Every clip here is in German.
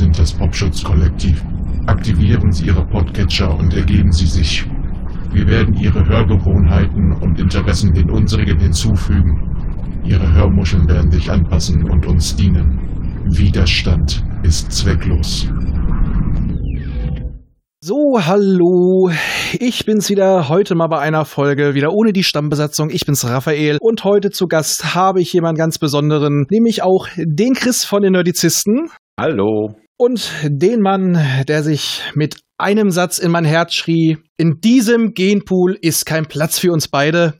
sind das Popschutz-Kollektiv. Aktivieren Sie Ihre Podcatcher und ergeben Sie sich. Wir werden Ihre Hörgewohnheiten und Interessen den unsrigen hinzufügen. Ihre Hörmuscheln werden sich anpassen und uns dienen. Widerstand ist zwecklos. So, hallo. Ich bin's wieder, heute mal bei einer Folge, wieder ohne die Stammbesatzung. Ich bin's Raphael und heute zu Gast habe ich jemanden ganz besonderen, nämlich auch den Chris von den Nerdizisten. Hallo. Und den Mann, der sich mit einem Satz in mein Herz schrie, in diesem Genpool ist kein Platz für uns beide,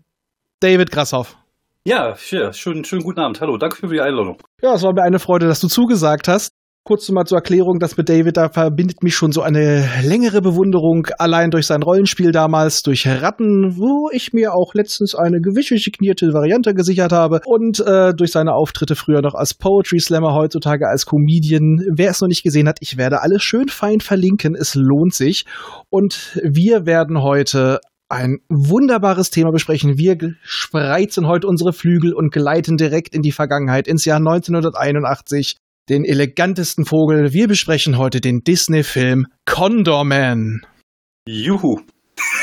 David Grasshoff. Ja, schönen, schönen guten Abend. Hallo, danke für die Einladung. Ja, es war mir eine Freude, dass du zugesagt hast. Kurz mal zur Erklärung, das mit David, da verbindet mich schon so eine längere Bewunderung, allein durch sein Rollenspiel damals, durch Ratten, wo ich mir auch letztens eine gewisse signierte Variante gesichert habe und äh, durch seine Auftritte früher noch als Poetry Slammer, heutzutage als Comedian. Wer es noch nicht gesehen hat, ich werde alles schön fein verlinken, es lohnt sich. Und wir werden heute ein wunderbares Thema besprechen. Wir spreizen heute unsere Flügel und gleiten direkt in die Vergangenheit, ins Jahr 1981 den elegantesten Vogel. Wir besprechen heute den Disney-Film Condor Man. Juhu.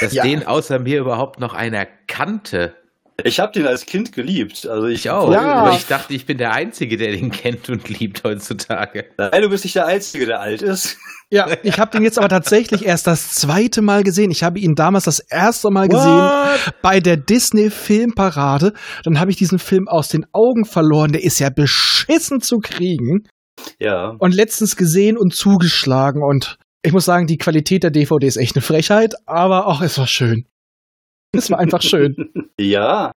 Dass ja. den außer mir überhaupt noch einer kannte. Ich habe den als Kind geliebt. Also ich, ich auch. Ja. Aber ich dachte, ich bin der Einzige, der den kennt und liebt heutzutage. Nein, du bist nicht der Einzige, der alt ist. Ja, ich habe den jetzt aber tatsächlich erst das zweite Mal gesehen. Ich habe ihn damals das erste Mal gesehen What? bei der Disney Filmparade. Dann habe ich diesen Film aus den Augen verloren. Der ist ja beschissen zu kriegen. Ja. Und letztens gesehen und zugeschlagen und ich muss sagen, die Qualität der DVD ist echt eine Frechheit, aber auch es war schön. Es war einfach schön. ja.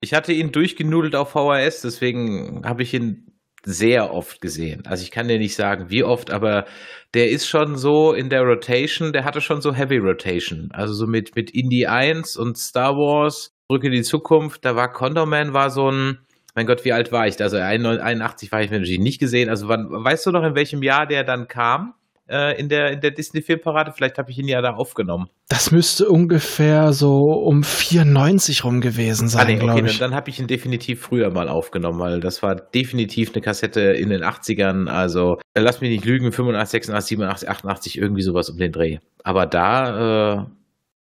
Ich hatte ihn durchgenudelt auf VHS, deswegen habe ich ihn sehr oft gesehen. Also ich kann dir nicht sagen, wie oft, aber der ist schon so in der Rotation, der hatte schon so Heavy Rotation. Also so mit, mit Indie 1 und Star Wars, Brücke in die Zukunft, da war Condorman war so ein, mein Gott, wie alt war ich? Also 81 war ich natürlich nicht gesehen. Also wann, weißt du noch, in welchem Jahr der dann kam? Äh, in der, in der Disney-Filmparade? Vielleicht habe ich ihn ja da aufgenommen. Das müsste ungefähr so um 94 rum gewesen sein, ah, nee, okay, ich. Dann, dann habe ich ihn definitiv früher mal aufgenommen, weil das war definitiv eine Kassette in den 80ern. Also lass mich nicht lügen, 85, 86, 87, 88, irgendwie sowas um den Dreh. Aber da, äh,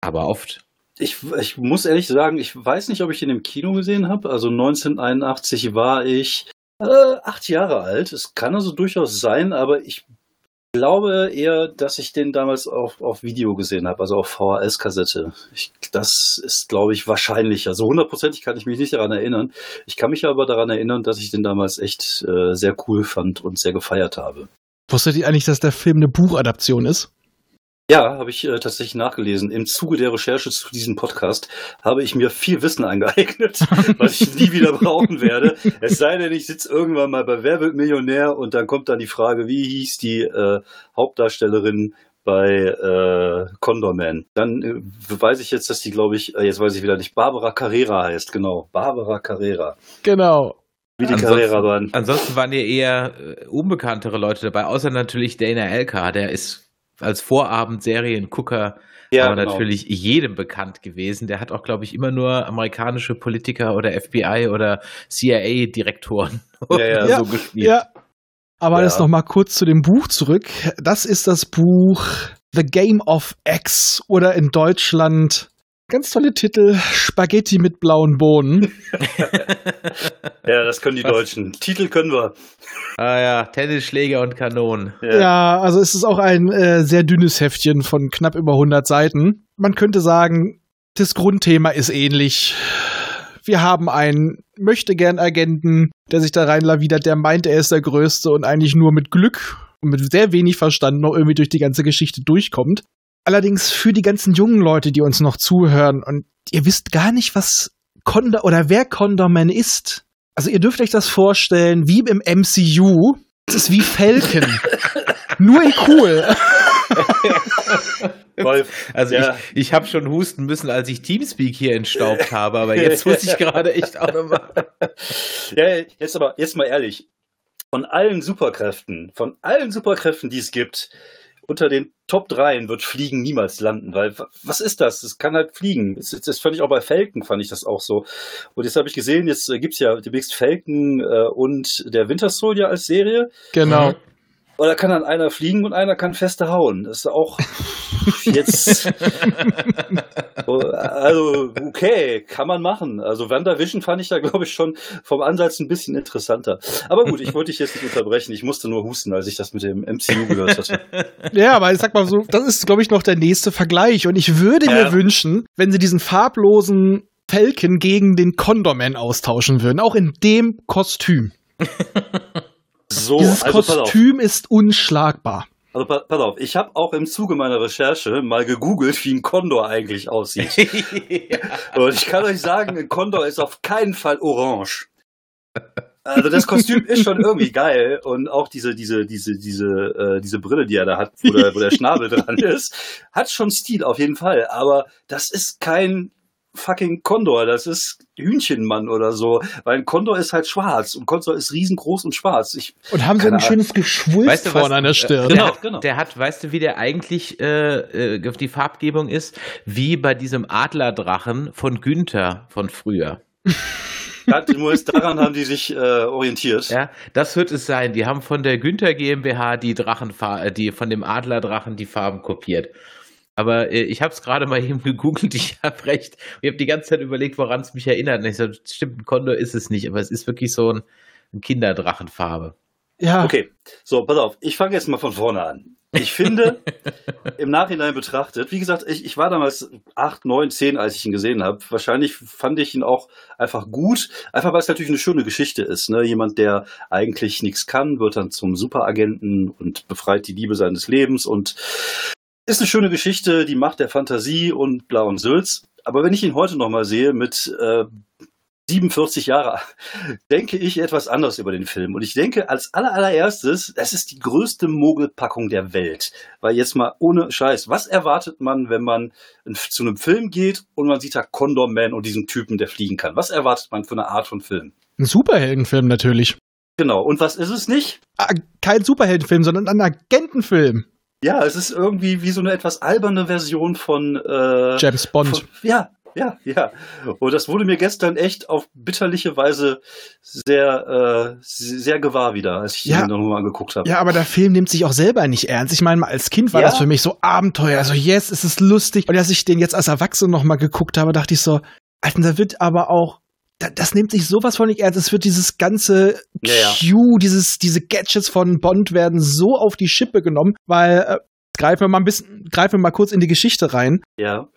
aber oft. Ich, ich muss ehrlich sagen, ich weiß nicht, ob ich ihn im Kino gesehen habe. Also 1981 war ich äh, acht Jahre alt. Es kann also durchaus sein, aber ich glaube eher, dass ich den damals auf, auf Video gesehen habe, also auf VHS-Kassette. Das ist, glaube ich, wahrscheinlicher. So hundertprozentig kann ich mich nicht daran erinnern. Ich kann mich aber daran erinnern, dass ich den damals echt äh, sehr cool fand und sehr gefeiert habe. Wusstet ihr eigentlich, dass der Film eine Buchadaption ist? Ja, habe ich äh, tatsächlich nachgelesen. Im Zuge der Recherche zu diesem Podcast habe ich mir viel Wissen angeeignet, was ich nie wieder brauchen werde. Es sei denn, ich sitze irgendwann mal bei Wer wird Millionär und dann kommt dann die Frage, wie hieß die äh, Hauptdarstellerin bei äh, Condorman. Dann äh, weiß ich jetzt, dass die, glaube ich, äh, jetzt weiß ich wieder nicht, Barbara Carrera heißt, genau. Barbara Carrera. Genau. Wie die ansonsten, Carrera waren. Ansonsten waren ja eher äh, unbekanntere Leute dabei, außer natürlich Dana Elka, der ist als Vorabendseriengucker ja, aber genau. natürlich jedem bekannt gewesen. Der hat auch, glaube ich, immer nur amerikanische Politiker oder FBI oder CIA-Direktoren ja, ja. so gespielt. Ja. Aber ja. jetzt noch mal kurz zu dem Buch zurück. Das ist das Buch The Game of X oder in Deutschland Ganz tolle Titel. Spaghetti mit blauen Bohnen. ja, das können die Was? Deutschen. Titel können wir. Ah ja, Tennisschläger und Kanonen. Ja, ja also es ist auch ein äh, sehr dünnes Heftchen von knapp über 100 Seiten. Man könnte sagen, das Grundthema ist ähnlich. Wir haben einen Möchtegern-Agenten, der sich da reinlawidert, der meint, er ist der Größte und eigentlich nur mit Glück und mit sehr wenig Verstand noch irgendwie durch die ganze Geschichte durchkommt. Allerdings für die ganzen jungen Leute, die uns noch zuhören und ihr wisst gar nicht, was Condor oder wer Condorman ist. Also ihr dürft euch das vorstellen wie im MCU. Das ist wie Falcon. Nur in cool. also ja. ich, ich habe schon husten müssen, als ich Teamspeak hier entstaubt habe, aber jetzt muss ich gerade echt auch nochmal. Ja, jetzt aber, jetzt mal ehrlich. Von allen Superkräften, von allen Superkräften, die es gibt, unter den Top 3 wird Fliegen niemals landen, weil was ist das? Es kann halt fliegen. Das, das fand ich auch bei Falcon, fand ich das auch so. Und jetzt habe ich gesehen, jetzt äh, gibt's ja demnächst Falcon äh, und der Winter Soldier als Serie. Genau. Oder kann dann einer fliegen und einer kann feste hauen. Das ist auch jetzt. also, okay, kann man machen. Also, WandaVision fand ich da, glaube ich, schon vom Ansatz ein bisschen interessanter. Aber gut, ich wollte dich jetzt nicht unterbrechen. Ich musste nur husten, als ich das mit dem MCU gehört hatte. Ja, aber ich sag mal so, das ist, glaube ich, noch der nächste Vergleich. Und ich würde ja. mir wünschen, wenn sie diesen farblosen Falcon gegen den Condorman austauschen würden, auch in dem Kostüm. So, Dieses also Kostüm ist unschlagbar. Also pass auf, ich habe auch im Zuge meiner Recherche mal gegoogelt, wie ein Kondor eigentlich aussieht. ja. Und ich kann euch sagen, ein Kondor ist auf keinen Fall orange. Also das Kostüm ist schon irgendwie geil und auch diese diese diese diese äh, diese Brille, die er da hat, wo der, wo der Schnabel dran ist, hat schon Stil auf jeden Fall. Aber das ist kein fucking Kondor, das ist Hühnchenmann oder so, weil ein Kondor ist halt schwarz und Kondor ist riesengroß und schwarz. Ich, und haben so ein schönes Geschwulst weißt du, vorne an der Stirn. Genau, genau. Der hat, weißt du, wie der eigentlich äh, äh, die Farbgebung ist? Wie bei diesem Adlerdrachen von Günther von früher. daran haben die sich äh, orientiert. Ja, das wird es sein. Die haben von der Günther GmbH die Drachenfarben, die von dem Adlerdrachen die Farben kopiert. Aber äh, ich habe es gerade mal eben gegoogelt, ich habe recht. Ich habe die ganze Zeit überlegt, woran es mich erinnert. Und ich so, stimmt, ein Kondor ist es nicht, aber es ist wirklich so ein, ein Kinderdrachenfarbe. Ja. Okay, so, pass auf, ich fange jetzt mal von vorne an. Ich finde, im Nachhinein betrachtet, wie gesagt, ich, ich war damals 8, 9, 10, als ich ihn gesehen habe. Wahrscheinlich fand ich ihn auch einfach gut, einfach weil es natürlich eine schöne Geschichte ist. Ne? Jemand, der eigentlich nichts kann, wird dann zum Superagenten und befreit die Liebe seines Lebens und ist eine schöne Geschichte, die Macht der Fantasie und Blau und Sülz. Aber wenn ich ihn heute nochmal sehe mit äh, 47 Jahre, denke ich etwas anders über den Film. Und ich denke als allererstes, es ist die größte Mogelpackung der Welt. Weil jetzt mal ohne Scheiß, was erwartet man, wenn man zu einem Film geht und man sieht da Condor Man und diesen Typen, der fliegen kann? Was erwartet man für eine Art von Film? Ein Superheldenfilm natürlich. Genau. Und was ist es nicht? Ah, kein Superheldenfilm, sondern ein Agentenfilm. Ja, es ist irgendwie wie so eine etwas alberne Version von äh, James Bond. Von, ja, ja, ja. Und das wurde mir gestern echt auf bitterliche Weise sehr, äh, sehr gewahr wieder, als ich ja, ihn nochmal angeguckt habe. Ja, aber der Film nimmt sich auch selber nicht ernst. Ich meine, als Kind war ja? das für mich so Abenteuer. Also, yes, es ist lustig. Und als ich den jetzt als Erwachsener nochmal geguckt habe, dachte ich so, Alter, da wird aber auch das nimmt sich sowas von nicht ernst. Es wird dieses ganze ja, ja. Q, dieses, diese Gadgets von Bond werden so auf die Schippe genommen, weil äh, greifen wir mal ein bisschen, greifen wir mal kurz in die Geschichte rein. Ja.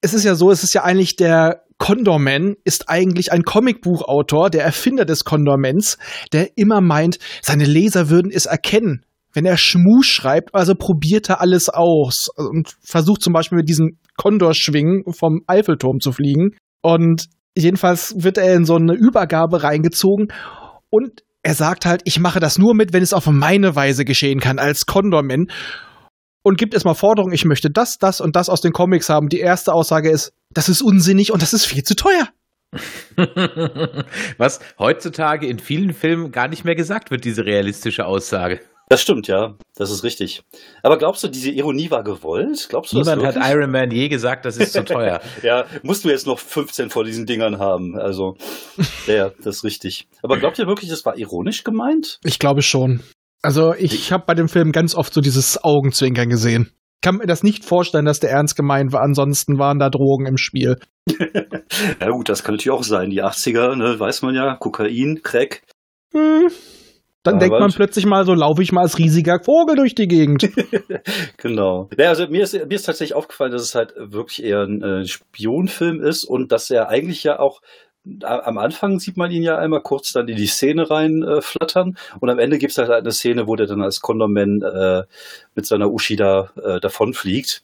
Es ist ja so, es ist ja eigentlich der Condorman ist eigentlich ein Comicbuchautor, der Erfinder des Condormans, der immer meint, seine Leser würden es erkennen, wenn er Schmu schreibt, also probiert er alles aus und versucht zum Beispiel mit diesem Condor-Schwingen vom Eiffelturm zu fliegen. Und Jedenfalls wird er in so eine Übergabe reingezogen und er sagt halt, ich mache das nur mit, wenn es auf meine Weise geschehen kann, als Condorman. Und gibt erstmal Forderungen, ich möchte das, das und das aus den Comics haben. Die erste Aussage ist, das ist unsinnig und das ist viel zu teuer. Was heutzutage in vielen Filmen gar nicht mehr gesagt wird, diese realistische Aussage. Das stimmt, ja. Das ist richtig. Aber glaubst du, diese Ironie war gewollt? Glaubst du Niemand hat Iron Man je gesagt, das ist zu teuer. ja, musst du jetzt noch 15 vor diesen Dingern haben. Also, ja, das ist richtig. Aber glaubt ihr wirklich, das war ironisch gemeint? Ich glaube schon. Also, ich, habe bei dem Film ganz oft so dieses Augenzwinkern gesehen. Ich kann mir das nicht vorstellen, dass der ernst gemeint war. Ansonsten waren da Drogen im Spiel. ja gut, das kann natürlich auch sein. Die 80er, ne, weiß man ja, Kokain, Crack. Hm, dann denkt man plötzlich mal, so laufe ich mal als riesiger Vogel durch die Gegend. genau. Ja, also mir ist, mir ist tatsächlich aufgefallen, dass es halt wirklich eher ein äh, Spionfilm ist und dass er eigentlich ja auch am Anfang sieht man ihn ja einmal kurz dann in die Szene reinflattern äh, und am Ende gibt es halt eine Szene, wo der dann als Condorman äh, mit seiner Uschi da äh, davonfliegt.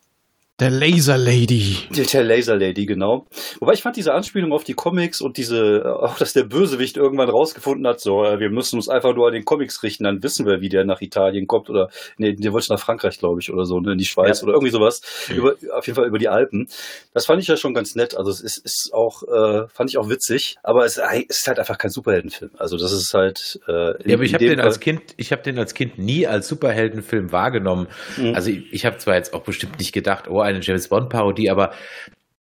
Der Laser Lady. Der Laser Lady, genau. Wobei ich fand diese Anspielung auf die Comics und diese, äh, auch dass der Bösewicht irgendwann rausgefunden hat, so, äh, wir müssen uns einfach nur an den Comics richten, dann wissen wir, wie der nach Italien kommt oder, nee, der wollte nach Frankreich, glaube ich, oder so, ne, in die Schweiz ja. oder irgendwie sowas. Mhm. Über, auf jeden Fall über die Alpen. Das fand ich ja schon ganz nett. Also es ist, ist auch, äh, fand ich auch witzig, aber es ist halt einfach kein Superheldenfilm. Also das ist halt. Äh, in, ja, aber ich habe den als Kind, ich habe den als Kind nie als Superheldenfilm wahrgenommen. Mhm. Also ich, ich habe zwar jetzt auch bestimmt nicht gedacht, oh, eine James Bond Parodie, aber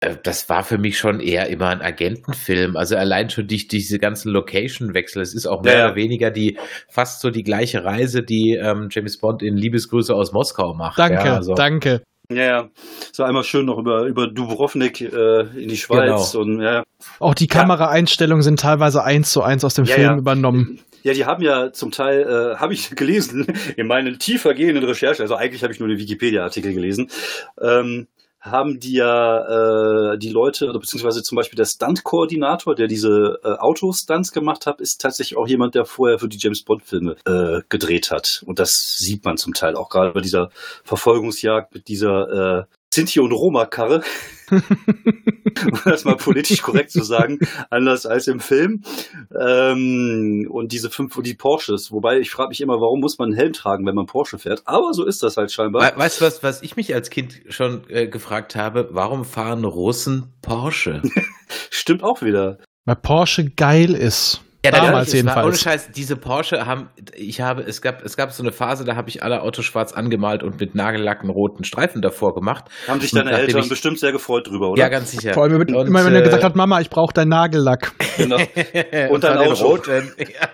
äh, das war für mich schon eher immer ein Agentenfilm. Also allein schon durch diese ganzen Location-Wechsel. Es ist auch mehr ja. oder weniger die fast so die gleiche Reise, die ähm, James Bond in Liebesgrüße aus Moskau macht. Danke, ja, also. danke. Ja, ja. So einmal schön noch über, über Dubrovnik äh, in die Schweiz. Genau. Und, ja. Auch die Kameraeinstellungen sind teilweise eins zu eins aus dem Ja, Film ja. übernommen. Ja, die haben ja zum Teil, äh, habe ich gelesen, in meinen tiefer gehenden Recherchen, also eigentlich habe ich nur den Wikipedia-Artikel gelesen, ähm, haben die ja äh, die Leute, oder beziehungsweise zum Beispiel der Stunt-Koordinator, der diese äh, Autostunts gemacht hat, ist tatsächlich auch jemand, der vorher für die James Bond-Filme äh, gedreht hat. Und das sieht man zum Teil auch gerade bei dieser Verfolgungsjagd mit dieser äh, Sinti und Roma-Karre, um das mal politisch korrekt zu sagen, anders als im Film. Ähm, und diese fünf, die Porsches, wobei ich frage mich immer, warum muss man einen Helm tragen, wenn man Porsche fährt? Aber so ist das halt scheinbar. We weißt du was, was ich mich als Kind schon äh, gefragt habe? Warum fahren Russen Porsche? Stimmt auch wieder. Weil Porsche geil ist. Ja, Damals natürlich, es war- Ohne jedenfalls. Scheiß, diese Porsche haben, ich habe, es gab, es gab so eine Phase, da habe ich alle Autos schwarz angemalt und mit nagellacken roten Streifen davor gemacht. Haben sich Und deine Eltern ich- bestimmt sehr gefreut drüber, oder? Ja, ganz sicher. Vor allem, wenn- Und, immer wenn er äh, gesagt hat, Mama, ich brauche deinen Nagellack. Genau. und dein dann Auto. roten. Ja.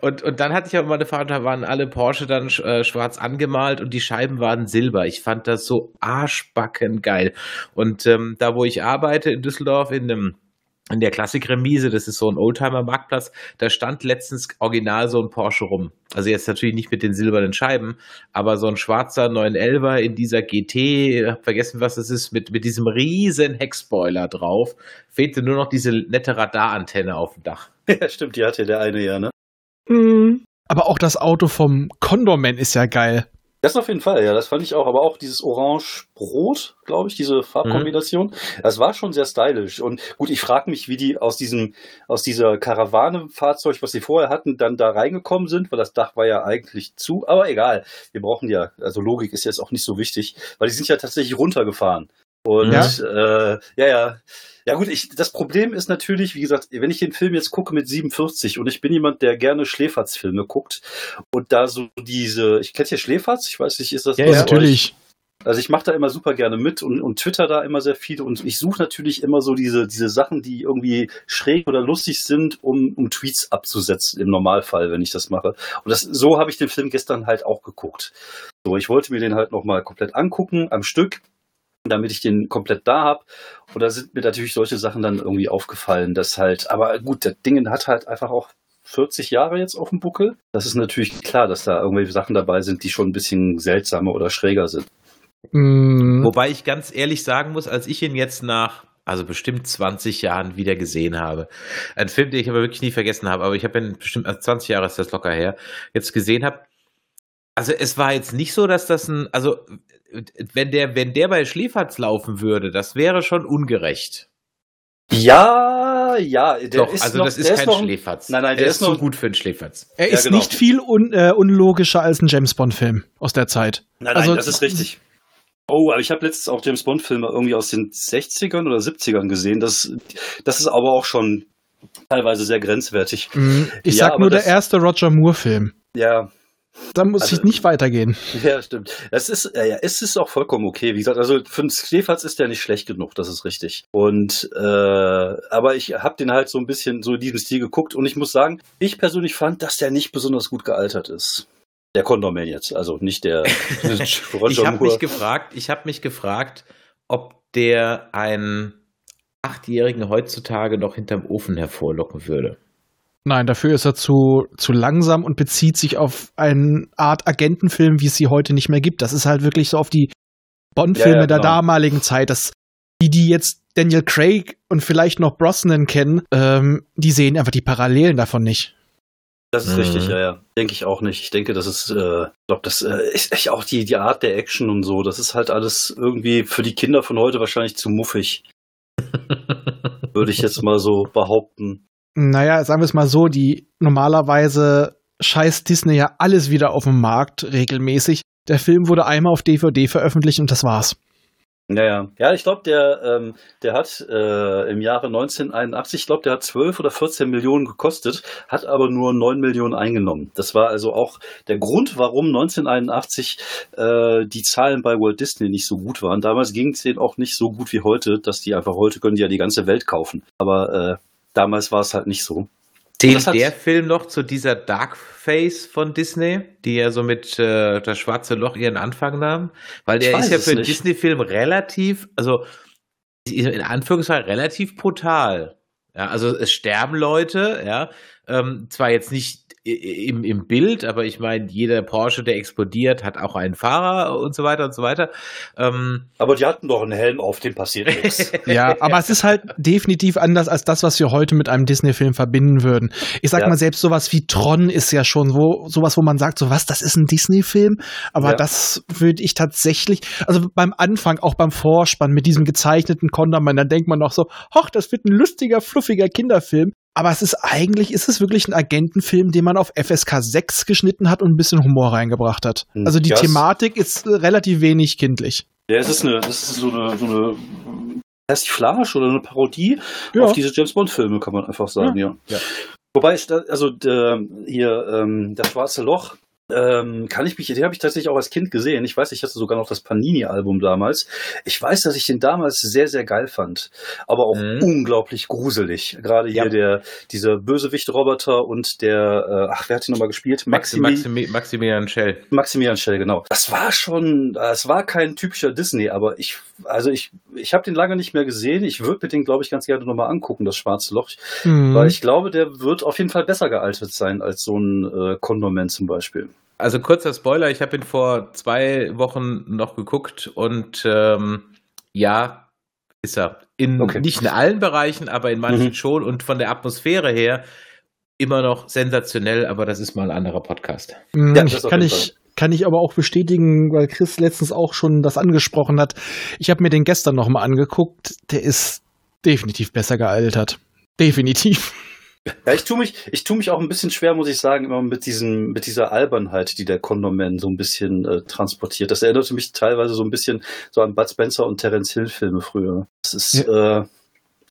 Und, und dann hatte ich aber mal eine Fahrt, da waren alle Porsche dann äh, schwarz angemalt und die Scheiben waren silber. Ich fand das so arschbacken geil. Und ähm, da, wo ich arbeite in Düsseldorf, in einem in der Klassikremise, das ist so ein Oldtimer-Marktplatz, da stand letztens original so ein Porsche rum. Also jetzt natürlich nicht mit den silbernen Scheiben, aber so ein schwarzer 911er in dieser GT, hab vergessen, was das ist, mit, mit diesem riesen Heckspoiler drauf. Fehlte nur noch diese nette Radarantenne auf dem Dach. Ja, stimmt, die hatte der eine ja, ne? Mhm. Aber auch das Auto vom Condorman ist ja geil. Das auf jeden Fall, ja, das fand ich auch. Aber auch dieses Orange-Rot, glaube ich, diese Farbkombination, das war schon sehr stylisch. Und gut, ich frage mich, wie die aus diesem, aus dieser Karawane-Fahrzeug, was sie vorher hatten, dann da reingekommen sind, weil das Dach war ja eigentlich zu. Aber egal, wir brauchen ja, also Logik ist jetzt auch nicht so wichtig, weil die sind ja tatsächlich runtergefahren. Und Ja. Äh, ja, ja. Ja gut, ich, das Problem ist natürlich, wie gesagt, wenn ich den Film jetzt gucke mit 47 und ich bin jemand, der gerne Schläferz-Filme guckt und da so diese, ich kenne ja Schläferz, ich weiß nicht, ist das Ja, ja. euch? Natürlich. Also ich mache da immer super gerne mit und, und twitter da immer sehr viel und ich suche natürlich immer so diese, diese Sachen, die irgendwie schräg oder lustig sind, um, um Tweets abzusetzen im Normalfall, wenn ich das mache. Und das, so habe ich den Film gestern halt auch geguckt. So, ich wollte mir den halt nochmal komplett angucken, am Stück, damit ich den komplett da habe. Und da sind mir natürlich solche Sachen dann irgendwie aufgefallen, dass halt, aber gut, das Ding hat halt einfach auch 40 Jahre jetzt auf dem Buckel. Das ist natürlich klar, dass da irgendwelche Sachen dabei sind, die schon ein bisschen seltsamer oder schräger sind. Mhm. Wobei ich ganz ehrlich sagen muss, als ich ihn jetzt nach also bestimmt 20 Jahren wieder gesehen habe. Ein Film, den ich aber wirklich nie vergessen habe, aber ich habe ihn bestimmt, also 20 Jahre ist das locker her, jetzt gesehen habe. Also es war jetzt nicht so, dass das ein, also wenn der, wenn der bei Schläferz laufen würde, das wäre schon ungerecht. Ja, ja, der Doch, ist also noch, das ist der kein noch, Schläferz. Nein, nein, der, der ist ist zu noch- gut für einen Schläferz. Er Ja, ist genau. nicht viel un, äh, unlogischer als ein James Bond-Film aus der Zeit. Nein, nein, Also, das ist richtig. Oh, aber ich habe letztens auch James Bond-Filme irgendwie aus den 60ern oder 70ern gesehen. Das, das ist aber auch schon teilweise sehr grenzwertig. Mhm. Ich Ja, sag nur der erste Roger Moore-Film. Ja, Da muss Also- ich nicht weitergehen. ja, stimmt. Es ist, ja, es ist auch vollkommen okay. Wie gesagt, also für einen Schläferz ist der nicht schlecht genug, das ist richtig. Und äh, aber ich habe den halt so ein bisschen so in diesem Stil geguckt und ich muss sagen, ich persönlich fand, dass der nicht besonders gut gealtert ist. Der Condorman jetzt, also nicht der ich habe mich gefragt, ich habe mich gefragt, ob der einen Achtjährigen heutzutage noch hinterm Ofen hervorlocken würde. Nein, dafür ist er zu, zu langsam und bezieht sich auf eine Art Agentenfilm, wie es sie heute nicht mehr gibt. Das ist halt wirklich so auf die Bond-Filme Ja, ja, der genau. damaligen Zeit. Das, die, die jetzt Daniel Craig und vielleicht noch Brosnan kennen, ähm, die sehen einfach die Parallelen davon nicht. Das ist Mhm. richtig, ja, ja. Denke ich auch nicht. Ich denke, das ist, äh, ich glaube, das äh, ist echt auch die, die Art der Action und so. Das ist halt alles irgendwie für die Kinder von heute wahrscheinlich zu muffig, würde ich jetzt mal so behaupten. Naja, sagen wir es mal so, die normalerweise scheißt Disney ja alles wieder auf den Markt regelmäßig. Der Film wurde einmal auf DVD veröffentlicht und das war's. Naja, ja, ich glaube, der, ähm, der hat äh, im Jahre 1981, ich glaube, der hat 12 oder 14 Millionen gekostet, hat aber nur 9 Millionen eingenommen. Das war also auch der Grund, warum 1981 äh, die Zahlen bei Walt Disney nicht so gut waren. Damals ging es denen auch nicht so gut wie heute, dass die einfach heute können die ja die ganze Welt kaufen. Aber äh, damals war es halt nicht so. Zählt der Film noch zu dieser Dark Phase von Disney, die ja so mit äh, das schwarze Loch ihren Anfang nahm? Weil der ist ja für einen Disney-Film relativ, also in Anführungszeichen relativ brutal. Ja, also es sterben Leute, ja, ähm, zwar jetzt nicht im, im Bild, aber ich meine, jeder Porsche, der explodiert, hat auch einen Fahrer und so weiter und so weiter. Ähm aber die hatten doch einen Helm auf, dem passiert nichts. ja, aber es ist halt definitiv anders als das, was wir heute mit einem Disney-Film verbinden würden. Ich sag ja. mal, selbst sowas wie Tron ist ja schon wo, sowas, wo man sagt, so was, das ist ein Disney-Film, aber ja. das würde ich tatsächlich, also beim Anfang, auch beim Vorspann mit diesem gezeichneten Kontermann, da denkt man noch so, hoch, das wird ein lustiger, fluffiger Kinderfilm. Aber es ist eigentlich, ist es wirklich ein Agentenfilm, den man auf FSK 6 geschnitten hat und ein bisschen Humor reingebracht hat. Hm, also die yes. Thematik ist äh, relativ wenig kindlich. Ja, es ist eine, das ist so eine, so eine Persiflage oder eine Parodie ja. auf diese James Bond Filme, kann man einfach sagen, ja. ja. ja. Wobei, also äh, hier ähm, das Schwarze Loch, ähm, kann ich mich, den habe ich tatsächlich auch als Kind gesehen. Ich weiß, ich hatte sogar noch das Panini-Album damals. Ich weiß, dass ich den damals sehr, sehr geil fand. Aber auch mhm. unglaublich gruselig. Gerade hier ja. der, dieser Bösewicht-Roboter und der, äh, ach, wer hat ihn nochmal gespielt? Maximi Maximi Maximilian Schell. Maximilian Schell, genau. Das war schon, es war kein typischer Disney, aber ich, also ich, ich habe den lange nicht mehr gesehen. Ich würde mir den, glaube ich, ganz gerne nochmal angucken, das Schwarze Loch. Mhm. Weil ich glaube, der wird auf jeden Fall besser gealtert sein als so ein äh, Condorman zum Beispiel. Also kurzer Spoiler, ich habe ihn vor zwei Wochen noch geguckt und ähm, ja, ist er. In, okay. Nicht in allen Bereichen, aber in manchen mhm. schon und von der Atmosphäre her immer noch sensationell, aber das ist mal ein anderer Podcast. Mhm, ja, das kann ich, kann ich aber auch bestätigen, weil Chris letztens auch schon das angesprochen hat. Ich habe mir den gestern noch mal angeguckt. Der ist definitiv besser gealtert. Definitiv. Ja, ich tue mich, ich tue mich auch ein bisschen schwer, muss ich sagen, immer mit diesem, mit dieser Albernheit, die der Condorman so ein bisschen äh, transportiert. Das erinnerte mich teilweise so ein bisschen so an Bud Spencer und Terence Hill Filme früher. Das ist, ja. äh,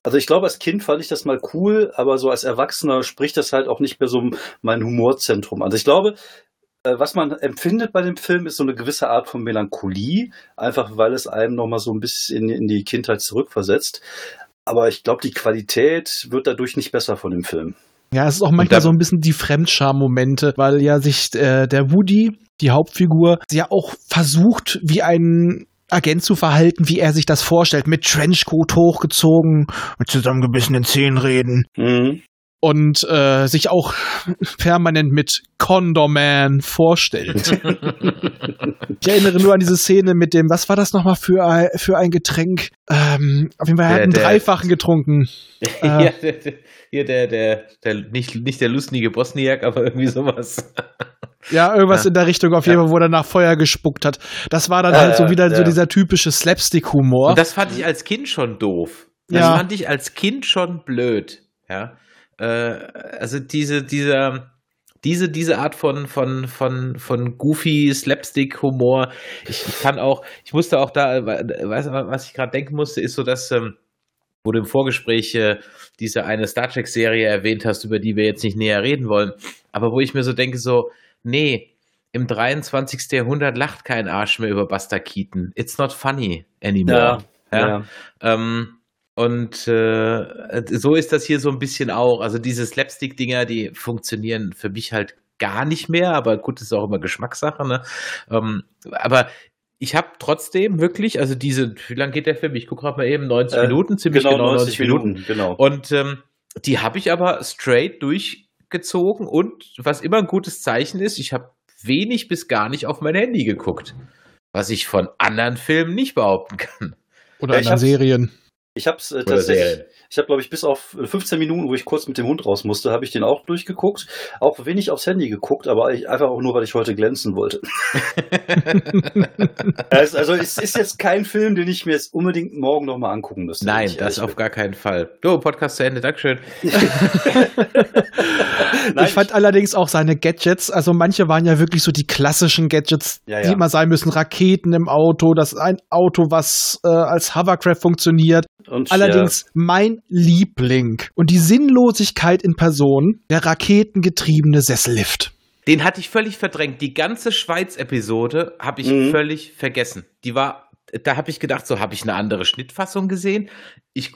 also ich glaube, als Kind fand ich das mal cool, aber so als Erwachsener spricht das halt auch nicht mehr so mein Humorzentrum an. Also ich glaube, äh, was man empfindet bei dem Film, ist so eine gewisse Art von Melancholie, einfach weil es einem nochmal so ein bisschen in, in die Kindheit zurückversetzt. Aber ich glaube, die Qualität wird dadurch nicht besser von dem Film. Ja, es ist auch manchmal so ein bisschen die Fremdscham-Momente, weil ja sich äh, der Woody, die Hauptfigur, ja auch versucht, wie ein Agent zu verhalten, wie er sich das vorstellt, mit Trenchcoat hochgezogen, mit zusammengebissenen Zähnen reden. Mhm und äh, sich auch permanent mit Condorman vorstellt. ich erinnere nur an diese Szene mit dem, was war das nochmal für ein, für ein Getränk? Ähm, auf jeden Fall, er hat einen der, Dreifachen getrunken. ja, der, der, hier der, der, der, nicht, nicht der lustige Bosniak, aber irgendwie sowas. Ja, irgendwas ja. in der Richtung auf jeden Fall, wo er nach Feuer gespuckt hat. Das war dann äh, halt so wieder ja. so dieser typische Slapstick-Humor. Und das fand ich als Kind schon doof. Das ja. fand ich als Kind schon blöd. Ja. Äh, also diese, dieser, diese, diese Art von, von, von, von goofy Slapstick-Humor. Ich kann auch, ich musste auch da, weißt du, was ich gerade denken musste, ist so, dass, ähm, wo du im Vorgespräch äh, diese eine Star Trek-Serie erwähnt hast, über die wir jetzt nicht näher reden wollen, aber wo ich mir so denke, so, nee, im 23. Jahrhundert lacht kein Arsch mehr über Buster Keaton. It's not funny anymore. Ja, ja. ja. Ähm, und äh, so ist das hier so ein bisschen auch. Also diese Slapstick-Dinger, die funktionieren für mich halt gar nicht mehr, aber gut, das ist auch immer Geschmackssache. Ne? Ähm, aber ich habe trotzdem wirklich, also diese, wie lange geht der Film? Ich gucke gerade mal eben, 90 äh, Minuten, ziemlich genau, genau 90, 90 Minuten. Minuten. Genau. Und ähm, die habe ich aber straight durchgezogen und was immer ein gutes Zeichen ist, ich habe wenig bis gar nicht auf mein Handy geguckt, was ich von anderen Filmen nicht behaupten kann. Oder ja, anderen Serien. Ich habe es äh, tatsächlich, ich habe glaube ich bis auf 15 Minuten, wo ich kurz mit dem Hund raus musste, habe ich den auch durchgeguckt. Auch wenig aufs Handy geguckt, aber ich, einfach auch nur, weil ich heute glänzen wollte. also, also es ist jetzt kein Film, den ich mir jetzt unbedingt morgen nochmal angucken müsste. Nein, das auf gar keinen Fall. So, Podcast zu Ende, Dankeschön. Nein, ich fand ich allerdings auch seine Gadgets, also manche waren ja wirklich so die klassischen Gadgets, ja, ja. die immer sein müssen. Raketen im Auto, das ein Auto, was äh, als Hovercraft funktioniert. Und, Allerdings ja. mein Liebling und die Sinnlosigkeit in Person, der raketengetriebene Sessellift. Den hatte ich völlig verdrängt. Die ganze Schweiz-Episode habe ich mhm. völlig vergessen. Die war, da habe ich gedacht, so habe ich eine andere Schnittfassung gesehen. Ich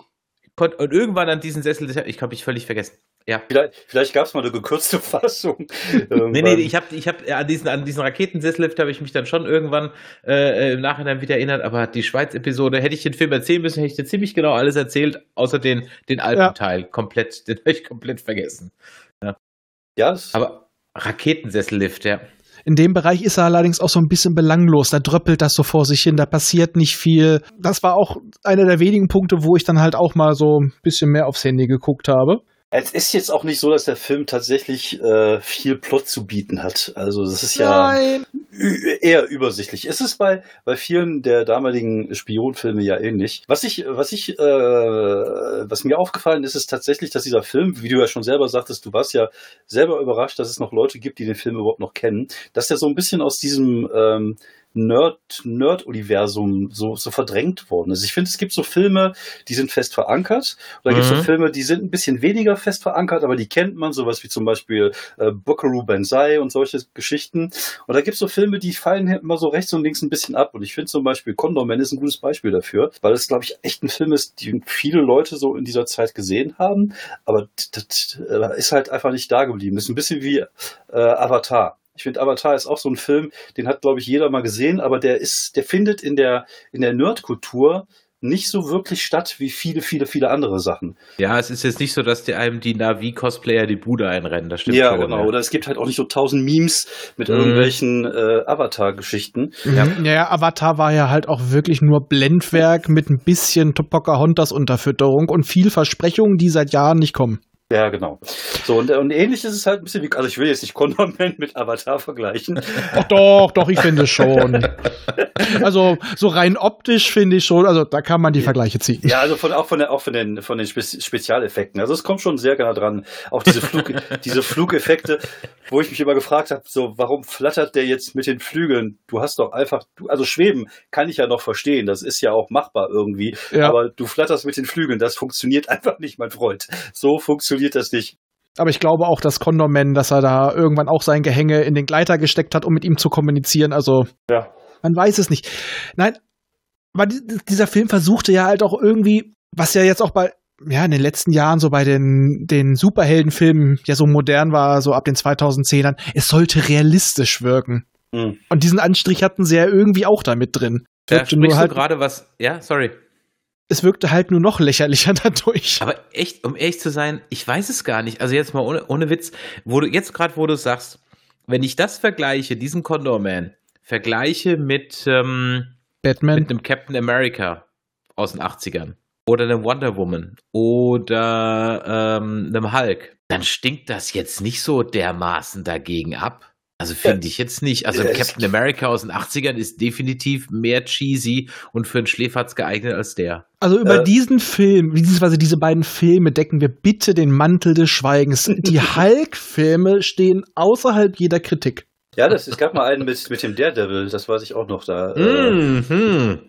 konnte und irgendwann an diesen Sessel, ich habe ich völlig vergessen. Ja. Vielleicht, vielleicht gab es mal eine gekürzte Fassung. nee, nee, ich habe ich hab, an diesen, an diesen Raketensesslift habe ich mich dann schon irgendwann äh, im Nachhinein wieder erinnert, aber die Schweiz-Episode, hätte ich den Film erzählen müssen, hätte ich dir ziemlich genau alles erzählt, außer den, den Alpenteil. Ja. Komplett, den habe ich komplett vergessen. Ja. ja aber Raketensessellift, ja. In dem Bereich ist er allerdings auch so ein bisschen belanglos. Da dröppelt das so vor sich hin, da passiert nicht viel. Das war auch einer der wenigen Punkte, wo ich dann halt auch mal so ein bisschen mehr aufs Handy geguckt habe. Es ist jetzt auch nicht so, dass der Film tatsächlich äh, viel Plot zu bieten hat. Also das ist ja eher übersichtlich. Es ist bei, bei vielen der damaligen Spionfilme ja ähnlich. Was ich, was ich, äh, was mir aufgefallen ist, ist tatsächlich, dass dieser Film, wie du ja schon selber sagtest, du warst ja selber überrascht, dass es noch Leute gibt, die den Film überhaupt noch kennen, dass der so ein bisschen aus diesem ähm, Nerd, Nerd-Universum so, so verdrängt worden ist. Ich finde, es gibt so Filme, die sind fest verankert. Oder mhm. gibt es so Filme, die sind ein bisschen weniger fest verankert, aber die kennt man, sowas wie zum Beispiel äh, Buckaroo Banzai und solche Geschichten. Und da gibt es so Filme, die fallen immer so rechts und links ein bisschen ab. Und ich finde zum Beispiel Condor Man ist ein gutes Beispiel dafür, weil es, glaube ich, echt ein Film ist, den viele Leute so in dieser Zeit gesehen haben. Aber das, das ist halt einfach nicht da geblieben. Das ist ein bisschen wie äh, Avatar. Ich finde, Avatar ist auch so ein Film, den hat, glaube ich, jeder mal gesehen, aber der ist, der findet in der, in der Nerdkultur nicht so wirklich statt wie viele, viele, viele andere Sachen. Ja, es ist jetzt nicht so, dass die einem die Navi-Cosplayer die Bude einrennen. Das stimmt ja, schon, genau. Ja. Oder es gibt halt auch nicht so tausend Memes mit mhm. irgendwelchen äh, Avatar-Geschichten. Mhm. Ja. ja, Avatar war ja halt auch wirklich nur Blendwerk mit ein bisschen Pocahontas-Unterfütterung und viel Versprechungen, die seit Jahren nicht kommen. Ja, genau. So, und, und ähnlich ist es halt ein bisschen wie, also ich will jetzt nicht Condor Man mit Avatar vergleichen. Doch, doch, doch, ich finde schon. also, so rein optisch finde ich schon, also da kann man die Vergleiche ziehen. Ja, also von, auch von, der, auch von den, von den Spe Spezialeffekten. Also es kommt schon sehr genau dran. Auch diese, Flug, diese Flugeffekte, wo ich mich immer gefragt habe, so, warum flattert der jetzt mit den Flügeln? Du hast doch einfach, du, also schweben kann ich ja noch verstehen. Das ist ja auch machbar irgendwie. Ja. Aber du flatterst mit den Flügeln, das funktioniert einfach nicht, mein Freund. So funktioniert funktioniert das nicht. Aber ich glaube auch, dass Condorman, dass er da irgendwann auch sein Gehänge in den Gleiter gesteckt hat, um mit ihm zu kommunizieren. Also, ja. man weiß es nicht. Nein, aber dieser Film versuchte ja halt auch irgendwie, was ja jetzt auch bei, ja, in den letzten Jahren so bei den, den Superheldenfilmen ja so modern war, so ab den 2010ern, es sollte realistisch wirken. Mhm. Und diesen Anstrich hatten sie ja irgendwie auch da mit drin. Ja, sprichst halt, du gerade was, ja, sorry es wirkte halt nur noch lächerlicher dadurch. Aber echt, um ehrlich zu sein, ich weiß es gar nicht. Also jetzt mal ohne, ohne Witz, wo du jetzt gerade, wo du sagst, wenn ich das vergleiche, diesen Condor Man, vergleiche mit ähm, Batman, mit einem Captain America aus den 80ern oder einem Wonder Woman oder ähm, einem Hulk, dann stinkt das jetzt nicht so dermaßen dagegen ab. Also finde ich jetzt nicht. Also ja, Captain America aus den 80ern ist definitiv mehr cheesy und für einen Schläferz geeignet als der. Also über äh, diesen Film, beziehungsweise diese beiden Filme decken wir bitte den Mantel des Schweigens. Die Hulk-Filme stehen außerhalb jeder Kritik. Ja, das, es gab mal einen mit, mit dem Daredevil, das weiß ich auch noch da. Mm -hmm.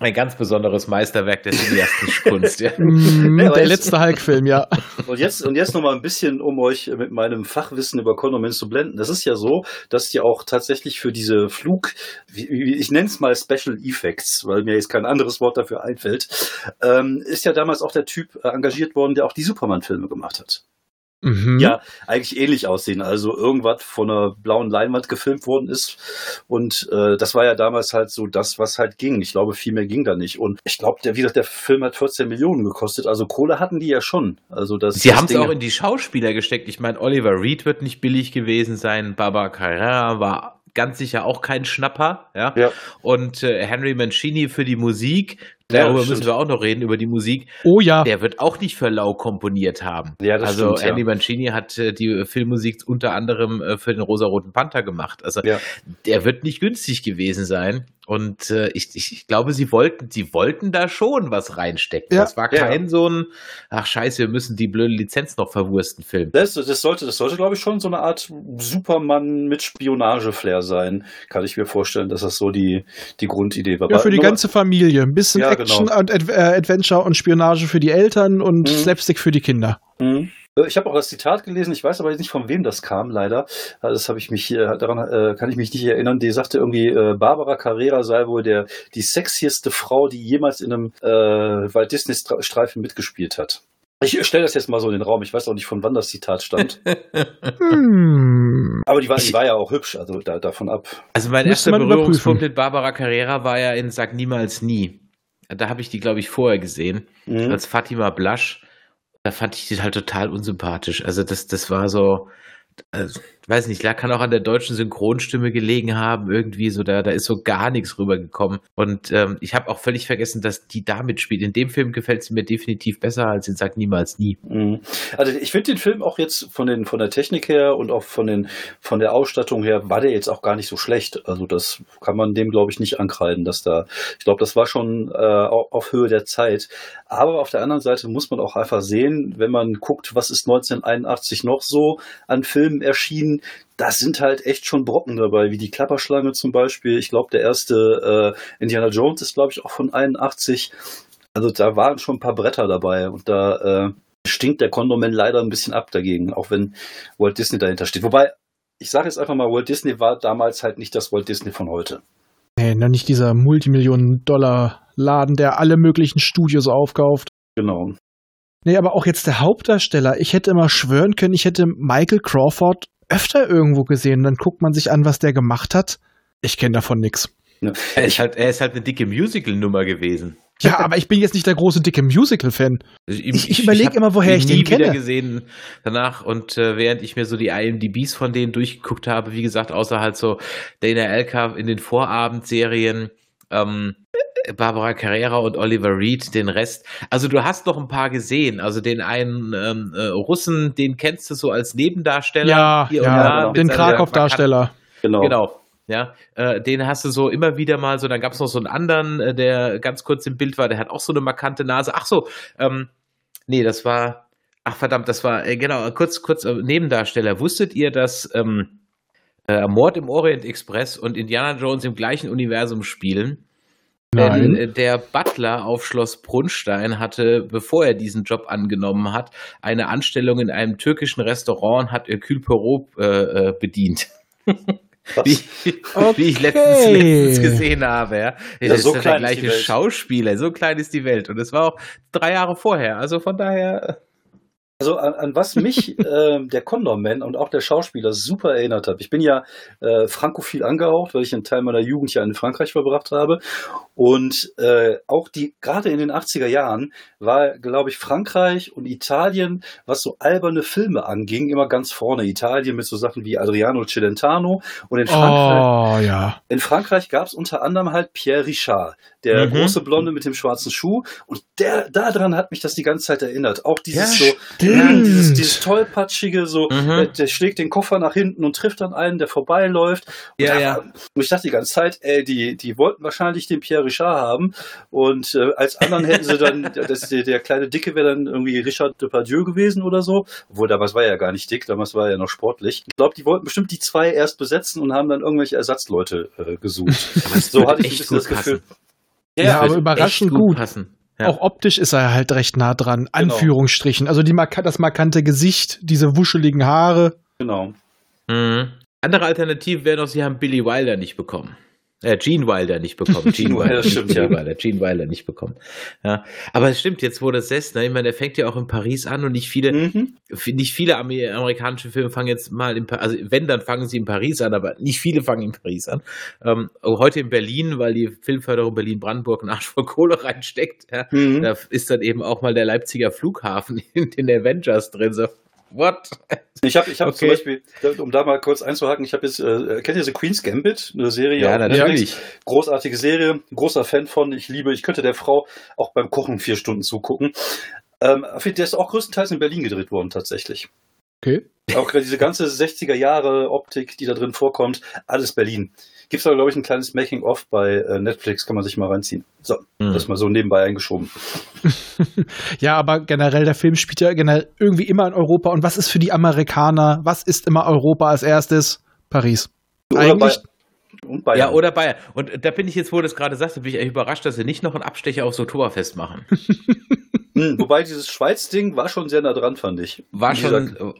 Ein ganz besonderes Meisterwerk der cineastischen Kunst, ja. Mm, ja der letzte Hulk-Film, ja. Und jetzt, und jetzt noch mal ein bisschen, um euch mit meinem Fachwissen über Condormans zu blenden. Das ist ja so, dass die auch tatsächlich für diese Flug, ich nenne es mal Special Effects, weil mir jetzt kein anderes Wort dafür einfällt, ähm, ist ja damals auch der Typ äh, engagiert worden, der auch die Superman-Filme gemacht hat mhm. ja eigentlich ähnlich aussehen. Also irgendwas von einer blauen Leinwand gefilmt worden ist. Und äh, das war ja damals halt so das, was halt ging. Ich glaube, viel mehr ging da nicht. Und ich glaube, der, wie gesagt, der Film hat 14 Millionen gekostet. Also Kohle hatten die ja schon. Also das, Sie haben es auch in die Schauspieler gesteckt. Ich meine, Oliver Reed wird nicht billig gewesen sein. Baba Carrera war ganz sicher auch kein Schnapper, ja. ja. Und äh, Henry Mancini für die Musik, Darüber stimmt. müssen wir auch noch reden, über die Musik. Oh ja. Der wird auch nicht für lau komponiert haben. Ja, das also stimmt, ja. Andy Mancini hat äh, die Filmmusik unter anderem äh, für den Rosaroten Panther gemacht. Also Ja. der wird nicht günstig gewesen sein. Und äh, ich, ich, ich glaube, sie wollten, sie wollten da schon was reinstecken. Ja. Das war Ja, kein so ein, ach scheiße, wir müssen die blöde Lizenz noch verwursten Film. Das, das sollte, das sollte, glaube ich, schon so eine Art Superman mit Spionage-Flair sein. Kann ich mir vorstellen, dass das so die, die Grundidee war. Ja, für die Nummer- ganze Familie. Ein bisschen Ja, Action genau. und Ad äh, Adventure und Spionage für die Eltern und Mhm. Slapstick für die Kinder. Mhm. Ich habe auch das Zitat gelesen, ich weiß aber jetzt nicht, von wem das kam, leider. Also Das habe ich mich äh, daran äh, kann ich mich nicht erinnern. Die sagte irgendwie, äh, Barbara Carrera sei wohl der die sexieste Frau, die jemals in einem äh, Walt Disney Stra- Streifen mitgespielt hat. Ich stelle das jetzt mal so in den Raum. Ich weiß auch nicht, von wann das Zitat stammt. Hm. Aber die war, die war ja auch hübsch, also da, davon ab. Also mein erster Berührungspunkt mit Barbara Carrera war ja in Sag niemals nie. Da habe ich die, glaube ich, vorher gesehen, Mhm. als Fatima Blasch. Da fand ich die halt total unsympathisch. Also das, das war so, also, weiß nicht, lag kann auch an der deutschen Synchronstimme gelegen haben, irgendwie so, da, da ist so gar nichts rübergekommen. Und ähm, ich habe auch völlig vergessen, dass die da mitspielt. In dem Film gefällt sie mir definitiv besser als in Sag niemals nie. Mhm. Also ich finde den Film auch jetzt von den von der Technik her und auch von den von der Ausstattung her war der jetzt auch gar nicht so schlecht. Also das kann man dem glaube ich nicht ankreiden, dass da ich glaube, das war schon äh, au- auf Höhe der Zeit. Aber auf der anderen Seite muss man auch einfach sehen, wenn man guckt, was ist 1981 noch so an Filmen erschienen, das sind halt echt schon Brocken dabei, wie die Klapperschlange zum Beispiel. Ich glaube, der erste äh, Indiana Jones ist glaube ich auch von 81. Also da waren schon ein paar Bretter dabei und da äh, stinkt der Kondoman leider ein bisschen ab dagegen, auch wenn Walt Disney dahinter steht. Wobei, ich sage jetzt einfach mal, Walt Disney war damals halt nicht das Walt Disney von heute. Nee, noch nicht dieser Multimillionen-Dollar-Laden, der alle möglichen Studios aufkauft. Genau. Nee, aber auch jetzt der Hauptdarsteller. Ich hätte immer schwören können, ich hätte Michael Crawford öfter irgendwo gesehen. Dann guckt man sich an, was der gemacht hat. Ich kenne davon nix. Ja. Er ist halt, er ist halt eine dicke Musical-Nummer gewesen. Ja, aber ich bin jetzt nicht der große dicke Musical-Fan. Also Ich- ich überleg hab immer, woher ich nie den kenne. wieder gesehen danach und äh, während ich mir so die IMDb's von denen durchgeguckt habe, wie gesagt, außer halt so Dana Elka in den Vorabendserien, ähm, Barbara Carrera und Oliver Reed, den Rest. Also du hast noch ein paar gesehen. Also den einen ähm, äh, Russen, den kennst du so als Nebendarsteller. Ja, hier und ja, da genau. den Krakow-Darsteller. Genau. Genau. Ja, äh, den hast du so immer wieder mal so. Dann gab es noch so einen anderen, äh, der ganz kurz im Bild war. Der hat auch so eine markante Nase. Ach so, ähm, nee, das war. Ach verdammt, das war äh, genau kurz, kurz äh, Nebendarsteller. Wusstet ihr, dass ähm, äh, Mord im Orient Express und Indiana Jones im gleichen Universum spielen? Denn Nein. äh, der Butler auf Schloss Brunstein hatte, bevor er diesen Job angenommen hat, eine Anstellung in einem türkischen Restaurant und hat Hercule Poirot äh, äh, bedient. Wie, wie ich letztens, Okay. letztens gesehen habe. Ja. Ja, das so ist der gleiche. Schauspieler, so klein ist die Welt. Und es war auch drei Jahre vorher. Also von daher. Also an, an was mich ähm, der Condorman und auch der Schauspieler super erinnert hat. Ich bin ja äh, frankophil angehaucht, weil ich einen Teil meiner Jugend ja in Frankreich verbracht habe. Und äh, auch die, gerade in den 80er Jahren, war, glaube ich, Frankreich und Italien, was so alberne Filme anging, immer ganz vorne. Italien mit so Sachen wie Adriano Celentano und in Frankreich, Oh, ja. in Frankreich gab es unter anderem halt Pierre Richard, der Mhm. große Blonde mit dem schwarzen Schuh. Und der, daran hat mich das die ganze Zeit erinnert. Auch dieses Ja, so. Ja, dieses, dieses tollpatschige, so, Mhm. der, der schlägt den Koffer nach hinten und trifft dann einen, der vorbeiläuft. Und, Ja, da- ja. und ich dachte die ganze Zeit, ey, die, die wollten wahrscheinlich den Pierre Richard haben. Und äh, als anderen hätten sie dann, das, der, der kleine Dicke wäre dann irgendwie Richard Depardieu gewesen oder so. Obwohl, damals war er ja gar nicht dick, damals war er ja noch sportlich. Ich glaube, die wollten bestimmt die zwei erst besetzen und haben dann irgendwelche Ersatzleute äh, gesucht. so hatte ich ein bisschen das Gefühl. Ja, aber wird überraschend echt gut. passen. Ja. Auch optisch ist er halt recht nah dran. Genau. Anführungsstrichen. Also die marka das markante Gesicht, diese wuscheligen Haare. Genau. Mhm. Andere Alternative wäre noch, sie haben Billy Wilder nicht bekommen. Äh, Gene Wilder nicht bekommen. Gene Wilder, stimmt, ja. Wilder, Gene Wilder nicht bekommen. Ja. Aber es stimmt, jetzt wo das setzt, ne? ich meine, der fängt ja auch in Paris an und nicht viele, Mhm. nicht viele Amer- amerikanische Filme fangen jetzt mal in Paris, also wenn, dann fangen sie in Paris an, aber nicht viele fangen in Paris an. Ähm, heute in Berlin, weil die Filmförderung Berlin-Brandenburg einen Arsch voll Kohle reinsteckt, ja, Mhm. da ist dann eben auch mal der Leipziger Flughafen in den Avengers drin. So, What? Ich habe ich hab Okay. zum Beispiel, um da mal kurz einzuhaken, ich habe jetzt, äh, kennt ihr The Queen's Gambit? Eine Serie Ja, natürlich. Großartige Serie, großer Fan von, ich liebe, ich könnte der Frau auch beim Kochen vier Stunden zugucken. Ähm, der ist auch größtenteils in Berlin gedreht worden, tatsächlich. Okay. Auch gerade diese ganze 60er Jahre Optik, die da drin vorkommt, alles Berlin. Gibt's da, glaube ich, ein kleines Making-of bei äh, Netflix, kann man sich mal reinziehen. So, Hm. das mal so nebenbei eingeschoben. Ja, aber generell, der Film spielt ja generell irgendwie immer in Europa. Und was ist für die Amerikaner? Was ist immer Europa als erstes? Paris. Oder Eigentlich, bei, und Bayern. Ja, oder Bayern. Und da bin ich jetzt, wo du das gerade sagst, da bin ich echt überrascht, dass sie nicht noch einen Abstecher aufs Oktoberfest machen. Hm, wobei dieses Schweiz-Ding war schon sehr nah dran, fand ich. War schon. dieser-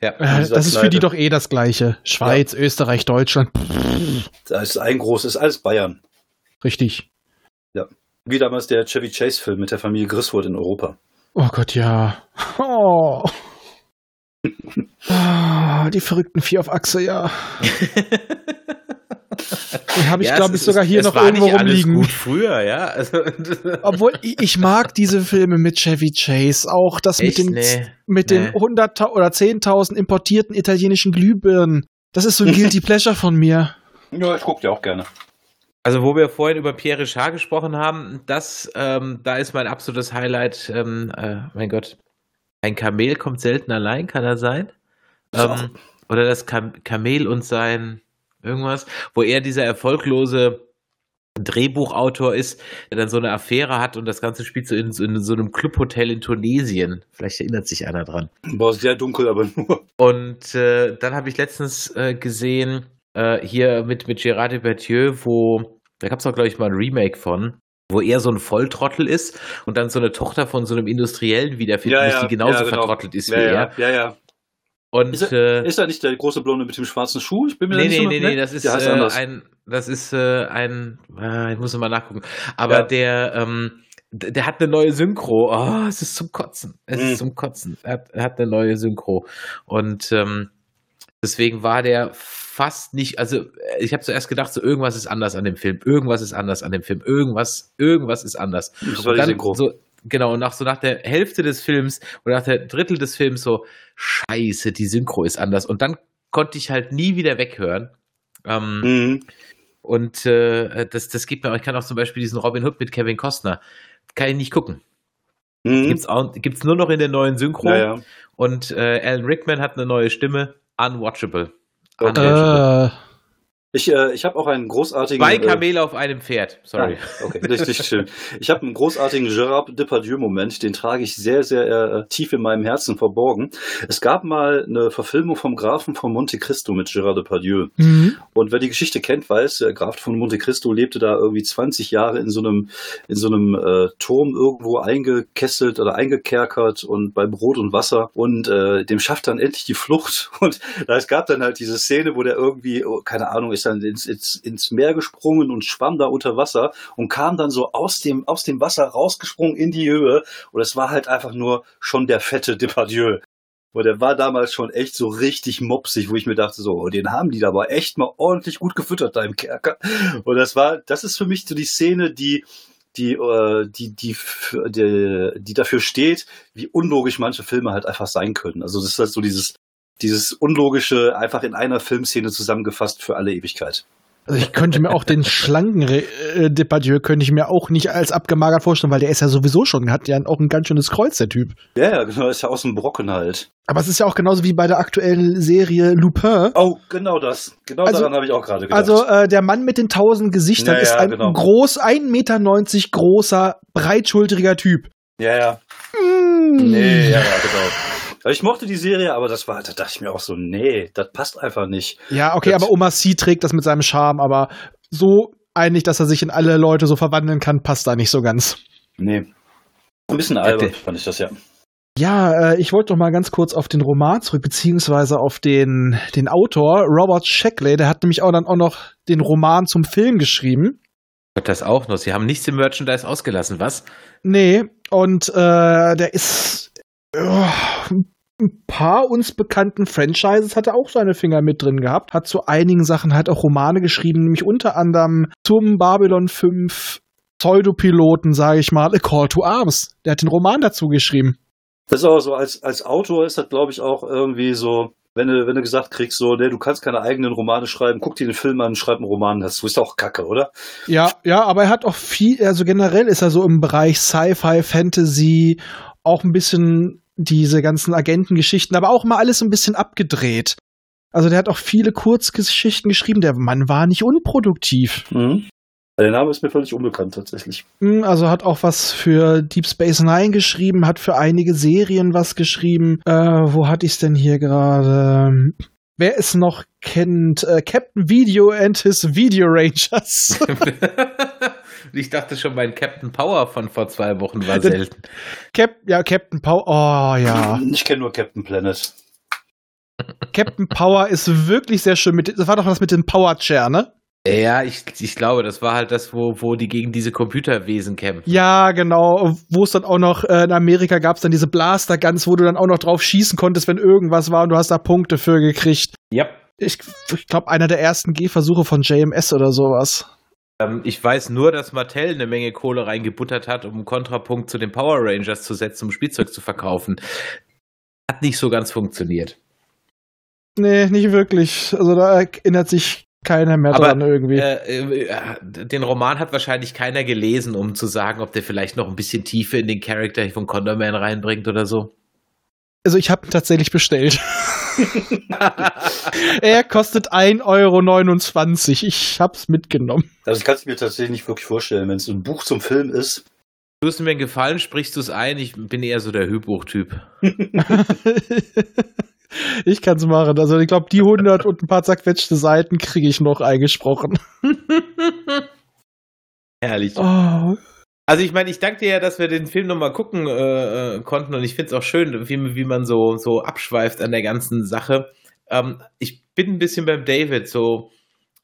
ja. äh, dieser das ist für die doch eh das Gleiche. Schweiz, Österreich, Deutschland. Da ist ein großes, alles Bayern. Richtig. Wie damals der Chevy Chase-Film mit der Familie Griswold in Europa. Oh Gott, ja. Oh. Ah, die verrückten vier auf Achse, ja. Den habe ich, Ja, glaube ich, sogar ist- hier es noch war irgendwo nicht alles rumliegen. gut früher, ja. Also, Obwohl, ich, ich mag diese Filme mit Chevy Chase. Auch das Echt? mit den, Nee. mit Nee. den 100 oder 10.000 importierten italienischen Glühbirnen. Das ist so ein Guilty Pleasure von mir. Ja, ich gucke dir auch gerne. Also, wo wir vorhin über Pierre Richard gesprochen haben, das, ähm, da ist mein absolutes Highlight, ähm, äh, mein Gott, ein Kamel kommt selten allein, kann er sein? Ähm, oder das Kam Kamel und sein irgendwas, wo er dieser erfolglose Drehbuchautor ist, der dann so eine Affäre hat und das Ganze spielt so in, so in so einem Clubhotel in Tunesien. Vielleicht erinnert sich einer dran. War sehr dunkel, aber nur. Und äh, dann habe ich letztens äh, gesehen, äh, hier mit, mit Gérard Depardieu, wo, da gab es auch, glaube ich, mal ein Remake von, wo er so ein Volltrottel ist und dann so eine Tochter von so einem Industriellen wiederfinden muss, die genauso ja, genau. vertrottelt ist ja, wie ja, er. Ja, ja. Und Ist äh, Ist er nicht der große Blonde mit dem schwarzen Schuh? Ich bin mir nee, nicht nee, so nee, ne? nee, das ist, äh, ein, das ist äh, ein, äh, ich muss mal nachgucken, aber Ja. der, ähm, der hat eine neue Synchro. Oh, es ist zum Kotzen. Es Mhm. ist zum Kotzen. Er hat, er hat eine neue Synchro. Und ähm, deswegen war der fast nicht, also ich habe zuerst gedacht, so irgendwas ist anders an dem Film, irgendwas ist anders an dem Film, irgendwas, irgendwas ist anders. Das war die Synchro. so, genau, und nach so nach der Hälfte des Films oder nach der Drittel des Films so, scheiße, die Synchro ist anders. Und dann konnte ich halt nie wieder weghören. Ähm, Mhm. und äh, das, das gibt mir auch, ich kann auch zum Beispiel diesen Robin Hood mit Kevin Costner, kann ich nicht gucken. Mhm. Gibt's, auch, gibt's nur noch in der neuen Synchro. Ja, ja. Und äh, Alan Rickman hat eine neue Stimme. Unwatchable. Unwatchable. Äh, Ich, äh, ich habe auch einen großartigen. Zwei äh, Kamele auf einem Pferd. Sorry. Ah, okay, richtig schön. Ich habe einen großartigen Gerard Depardieu-Moment, den trage ich sehr, sehr äh, tief in meinem Herzen verborgen. Es gab mal eine Verfilmung vom Grafen von Monte Cristo mit Gerard Depardieu. mhm. Und wer die Geschichte kennt, weiß, der Graf von Monte Cristo lebte da irgendwie 20 Jahre in so einem, in so einem äh, Turm irgendwo eingekesselt oder eingekerkert und bei Brot und Wasser und äh, dem schafft dann endlich die Flucht. Und da, es gab dann halt diese Szene, wo der irgendwie, oh, keine Ahnung, ist dann ins, ins, ins Meer gesprungen und schwamm da unter Wasser und kam dann so aus dem, aus dem Wasser rausgesprungen in die Höhe. Und es war halt einfach nur schon der fette Depardieu. Und der war damals schon echt so richtig mopsig, wo ich mir dachte, so, oh, den haben die da aber echt mal ordentlich gut gefüttert da im Kerker. Und das war, das ist für mich so die Szene, die, die, äh, die, die, die, die dafür steht, wie unlogisch manche Filme halt einfach sein können. Also das ist halt so dieses, dieses Unlogische einfach in einer Filmszene zusammengefasst für alle Ewigkeit. Also ich könnte mir auch den schlanken äh, Depardieu könnte ich mir auch nicht als abgemagert vorstellen, weil der ist ja sowieso schon, hat ja auch ein ganz schönes Kreuz, der Typ. Ja, ja, genau, ist ja aus dem Brocken halt. Aber es ist ja auch genauso wie bei der aktuellen Serie Lupin. Oh, genau das. Genau Also- daran habe ich auch gerade gedacht. Also äh, der Mann mit den tausend Gesichtern Ja, ist ein genau. groß, 1,90 Meter großer, breitschultriger Typ. ja, ja. Mm. Nee, ja, ja, genau. Aber Ich mochte die Serie, aber das war, da dachte ich mir auch so, nee, das passt einfach nicht. Ja, okay, Das- aber Oma C trägt das mit seinem Charme, aber so einig, dass er sich in alle Leute so verwandeln kann, passt da nicht so ganz. Nee. Ein bisschen albern der- fand ich das ja. Ja, äh, ich wollte doch mal ganz kurz auf den Roman zurück, beziehungsweise auf den, den Autor, Robert Shackley, der hat nämlich auch dann auch noch den Roman zum Film geschrieben. Gott, das auch noch. Sie haben nichts im Merchandise ausgelassen, was? Nee, und äh, der ist äh, ein paar uns bekannten Franchises hat er auch seine Finger mit drin gehabt, hat zu einigen Sachen halt auch Romane geschrieben, nämlich unter anderem zum Babylon 5 Pseudopiloten, sage ich mal, A Call to Arms. Der hat den Roman dazu geschrieben. Das ist auch so, als, als Autor ist das, glaube ich, auch irgendwie so, wenn du, wenn du gesagt kriegst, so, ne, du kannst keine eigenen Romane schreiben, guck dir den Film an, schreib einen Roman dazu. Ist auch kacke, oder? Ja, ja, aber er hat auch viel, also generell ist er so im Bereich Sci-Fi, Fantasy, auch ein bisschen diese ganzen Agentengeschichten, aber auch mal alles ein bisschen abgedreht. Also der hat auch viele Kurzgeschichten geschrieben. Der Mann war nicht unproduktiv. Mhm. Der Name ist mir völlig unbekannt tatsächlich. Hm, also hat auch was für Deep Space Nine geschrieben, hat für einige Serien was geschrieben. Äh, wo hatte ich es denn hier gerade? Wer es noch kennt, äh, Captain Video and his Video Rangers. ich dachte schon, mein Captain Power von vor zwei Wochen war selten. Cap ja, Captain Power, oh ja. Ich kenne nur Captain Planet. Captain Power ist wirklich sehr schön. Mit, das war doch was mit dem Power Chair, ne? Ja, ich, ich glaube, das war halt das, wo, wo die gegen diese Computerwesen kämpfen. Ja, genau. Wo es dann auch noch, äh, in Amerika gab es dann diese Blaster Guns, wo du dann auch noch drauf schießen konntest, wenn irgendwas war und du hast da Punkte für gekriegt. Ja. Ich, ich glaube, einer der ersten Gehversuche von JMS oder sowas. Ähm, ich weiß nur, dass Mattel eine Menge Kohle reingebuttert hat, um einen Kontrapunkt zu den Power Rangers zu setzen, um Spielzeug zu verkaufen. Hat nicht so ganz funktioniert. Nee, nicht wirklich. Also da erinnert sich keiner mehr Aber, dran irgendwie. Äh, äh, den Roman hat wahrscheinlich keiner gelesen, um zu sagen, ob der vielleicht noch ein bisschen Tiefe in den Charakter von Condorman reinbringt oder so. Also ich habe ihn tatsächlich bestellt. er kostet 1,29 Euro. Ich hab's mitgenommen. Also ich kann es mir tatsächlich nicht wirklich vorstellen, wenn es ein Buch zum Film ist. Du mir einen Gefallen, sprichst du es ein? Ich bin eher so der Hörbuchtyp. ich kann es machen. Also ich glaube, die 100 und ein paar zerquetschte Seiten kriege ich noch eingesprochen. Herrlich. Oh. Also ich meine, ich danke dir ja, dass wir den Film nochmal gucken äh, konnten und ich finde es auch schön, wie, wie man so, so abschweift an der ganzen Sache. Ähm, ich bin ein bisschen beim David so.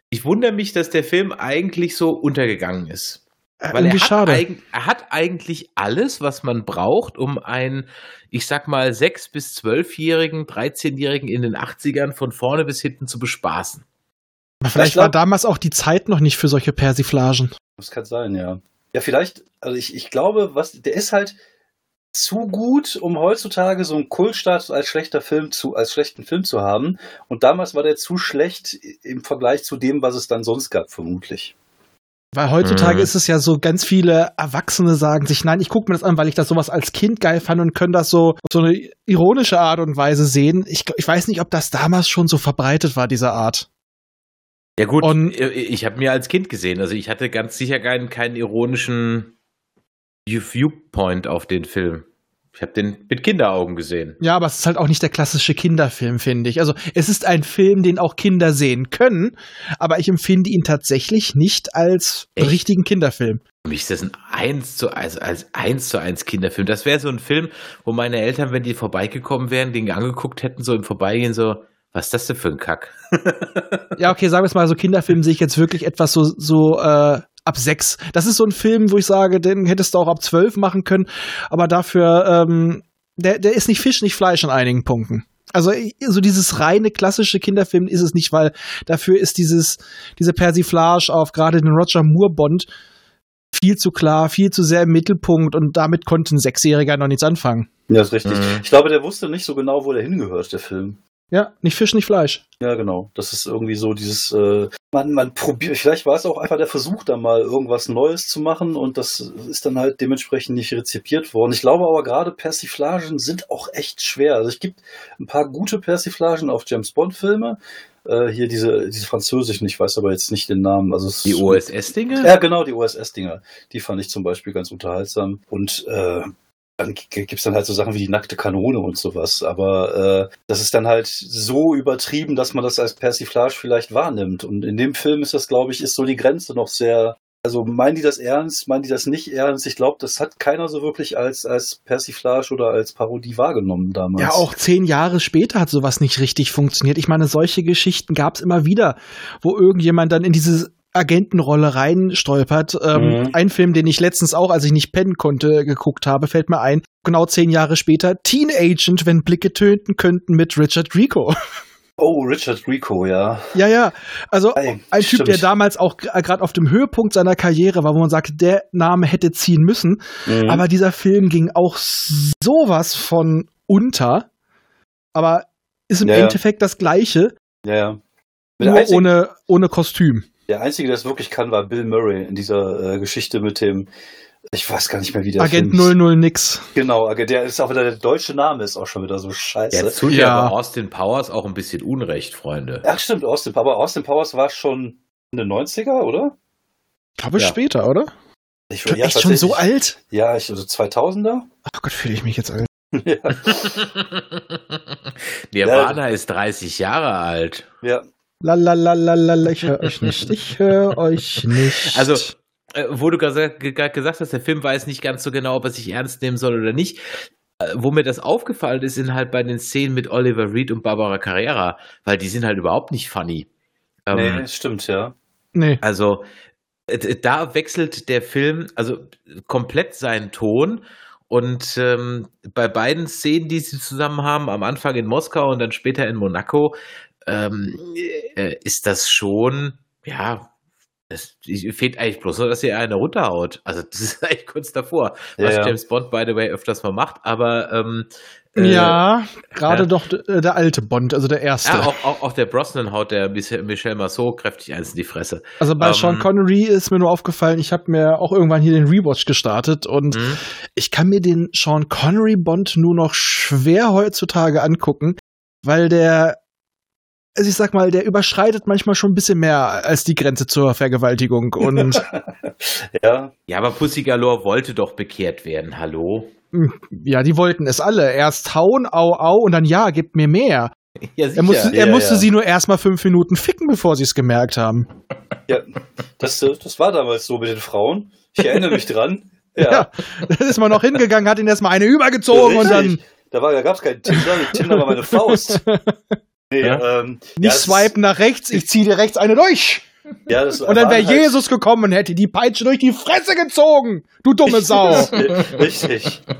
Ich wundere mich, dass der Film eigentlich so untergegangen ist. Weil er hat, eig- er hat eigentlich alles, was man braucht, um einen, ich sag mal, 6- bis 12-Jährigen, 13-Jährigen in den 80ern von vorne bis hinten zu bespaßen. Aber vielleicht war damals auch die Zeit noch nicht für solche Persiflagen. Das kann sein, ja. Ja, vielleicht, also ich, ich glaube, was, der ist halt zu gut, um heutzutage so einen Kultstatus als schlechter Film zu, als schlechten Film zu haben. Und damals war der zu schlecht im Vergleich zu dem, was es dann sonst gab, vermutlich. Weil heutzutage mhm. ist es ja so, ganz viele Erwachsene sagen sich, nein, ich gucke mir das an, weil ich das sowas als Kind geil fand und können das so auf so eine ironische Art und Weise sehen. Ich, ich weiß nicht, ob das damals schon so verbreitet war, diese Art. Ja gut, und, ich habe mir als Kind gesehen, also ich hatte ganz sicher keinen, keinen ironischen Viewpoint auf den Film. Ich habe den mit Kinderaugen gesehen. Ja, aber es ist halt auch nicht der klassische Kinderfilm, finde ich. Also es ist ein Film, den auch Kinder sehen können, aber ich empfinde ihn tatsächlich nicht als Echt? richtigen Kinderfilm. Für mich ist das ein 1 zu 1, als 1 zu 1 Kinderfilm. Das wäre so ein Film, wo meine Eltern, wenn die vorbeigekommen wären, den angeguckt hätten, so im Vorbeigehen, so, was ist das denn für ein Kack? ja, okay, sagen wir es mal, so Kinderfilm sehe ich jetzt wirklich etwas so, so äh, ab sechs. Das ist so ein Film, wo ich sage, den hättest du auch ab zwölf machen können, aber dafür, ähm, der, der ist nicht Fisch, nicht Fleisch an einigen Punkten. Also so dieses reine klassische Kinderfilm ist es nicht, weil dafür ist dieses diese Persiflage auf gerade den Roger Moore Bond viel zu klar, viel zu sehr im Mittelpunkt und damit konnte ein Sechsjähriger noch nichts anfangen. Ja, ist richtig. Mhm. Ich glaube, der wusste nicht so genau, wo der hingehört, der Film. Ja, nicht Fisch, nicht Fleisch. Ja, genau. Das ist irgendwie so dieses, äh, man, man probiert, vielleicht war es auch einfach der Versuch, da mal irgendwas Neues zu machen und das ist dann halt dementsprechend nicht rezipiert worden. Ich glaube aber gerade Persiflagen sind auch echt schwer. Also es gibt ein paar gute Persiflagen auf James Bond Filme. Äh, hier diese, diese französischen, ich weiß aber jetzt nicht den Namen. Also die OSS-Dinger? Ja, genau, die OSS-Dinger. Die fand ich zum Beispiel ganz unterhaltsam. Und äh, dann gibt's dann halt so Sachen wie die nackte Kanone und sowas. Aber äh, das ist dann halt so übertrieben, dass man das als Persiflage vielleicht wahrnimmt. Und in dem Film ist das, glaube ich, ist so die Grenze noch sehr. Also meinen die das ernst, meinen die das nicht ernst? Ich glaube, das hat keiner so wirklich als, als Persiflage oder als Parodie wahrgenommen damals. Ja, auch zehn Jahre später hat sowas nicht richtig funktioniert. Ich meine, solche Geschichten gab's immer wieder, wo irgendjemand dann in diese Agentenrolle reinstolpert. Ähm, mhm. Ein Film, den ich letztens auch, als ich nicht pennen konnte, geguckt habe, fällt mir ein. Genau zehn Jahre später, Teen Agent, wenn Blicke töten könnten mit Richard Rico. Oh, Richard Grieco, ja. Ja, ja. Also Ey, ein Typ, der damals auch gerade auf dem Höhepunkt seiner Karriere war, wo man sagt, der Name hätte ziehen müssen. Mhm. Aber dieser Film ging auch sowas von unter. Aber ist im Ja. Endeffekt das Gleiche, ja, ja. Nur ohne, ohne Kostüm. Der einzige, der es wirklich kann, war Bill Murray in dieser äh, Geschichte mit dem, ich weiß gar nicht mehr, wie der Agent Film hieß. 00 nix. Genau, Agent- der ist auch wieder, der deutsche Name ist auch schon wieder so scheiße. Jetzt tut Ja. ja aber Austin Powers auch ein bisschen Unrecht, Freunde. Ach stimmt, Austin, aber Austin Powers war schon in den 90er, oder? Ich glaube Ja. später, oder? Ich, Schon echt schon so alt? Ja, ich, also 2000er? Ach Gott, fühle ich mich jetzt alt. ja. Nirvana ist 30 Jahre alt. ja. Lalalala, ich höre euch nicht. Ich höre euch nicht. Also, äh, wo du gerade ge- gesagt hast, der Film weiß nicht ganz so genau, ob er sich ernst nehmen soll oder nicht. Äh, Wo mir das aufgefallen ist, sind halt bei den Szenen mit Oliver Reed und Barbara Carrera, weil die sind halt überhaupt nicht funny. Ähm, Nee, stimmt, ja. nee. Also äh, da wechselt der Film also komplett seinen Ton und ähm, bei beiden Szenen, die sie zusammen haben, am Anfang in Moskau und dann später in Monaco, ähm, äh, ist das schon, ja, es fehlt eigentlich bloß nur, dass ihr eine runterhaut. Also das ist eigentlich kurz davor, Ja, was ja. James Bond, by the way, öfters mal macht, aber ähm, äh, ja, gerade ja. doch der alte Bond, also der erste. ja, auch, auch, auch der Brosnan haut der Michel Michel Marceau kräftig eins in die Fresse. Also bei Ähm, Sean Connery ist mir nur aufgefallen, ich habe mir auch irgendwann hier den Rewatch gestartet und Mhm. ich kann mir den Sean Connery Bond nur noch schwer heutzutage angucken, weil der, also ich sag mal, der überschreitet manchmal schon ein bisschen mehr als die Grenze zur Vergewaltigung und Ja, Ja, aber Pussy Galore wollte doch bekehrt werden, hallo? ja, die wollten es alle. Erst hauen, au, au und dann ja, gib mir mehr. Ja, Er musste, Ja, er musste ja. sie nur erstmal fünf Minuten ficken, bevor sie es gemerkt haben. ja. Das, das war damals so mit den Frauen. Ich erinnere mich dran. Ja. Ja, da ist man noch hingegangen, hat ihn erstmal eine übergezogen und dann Richtig. Da, war- da gab es keinen Tinder, Tinder war meine Faust. Nee, Ja. ähm, nicht ja, swipen nach rechts, ich zieh dir rechts eine durch. Ja, das Und dann wäre waren halt- Jesus gekommen und hätte die Peitsche durch die Fresse gezogen. Du dumme Sau. Richtig.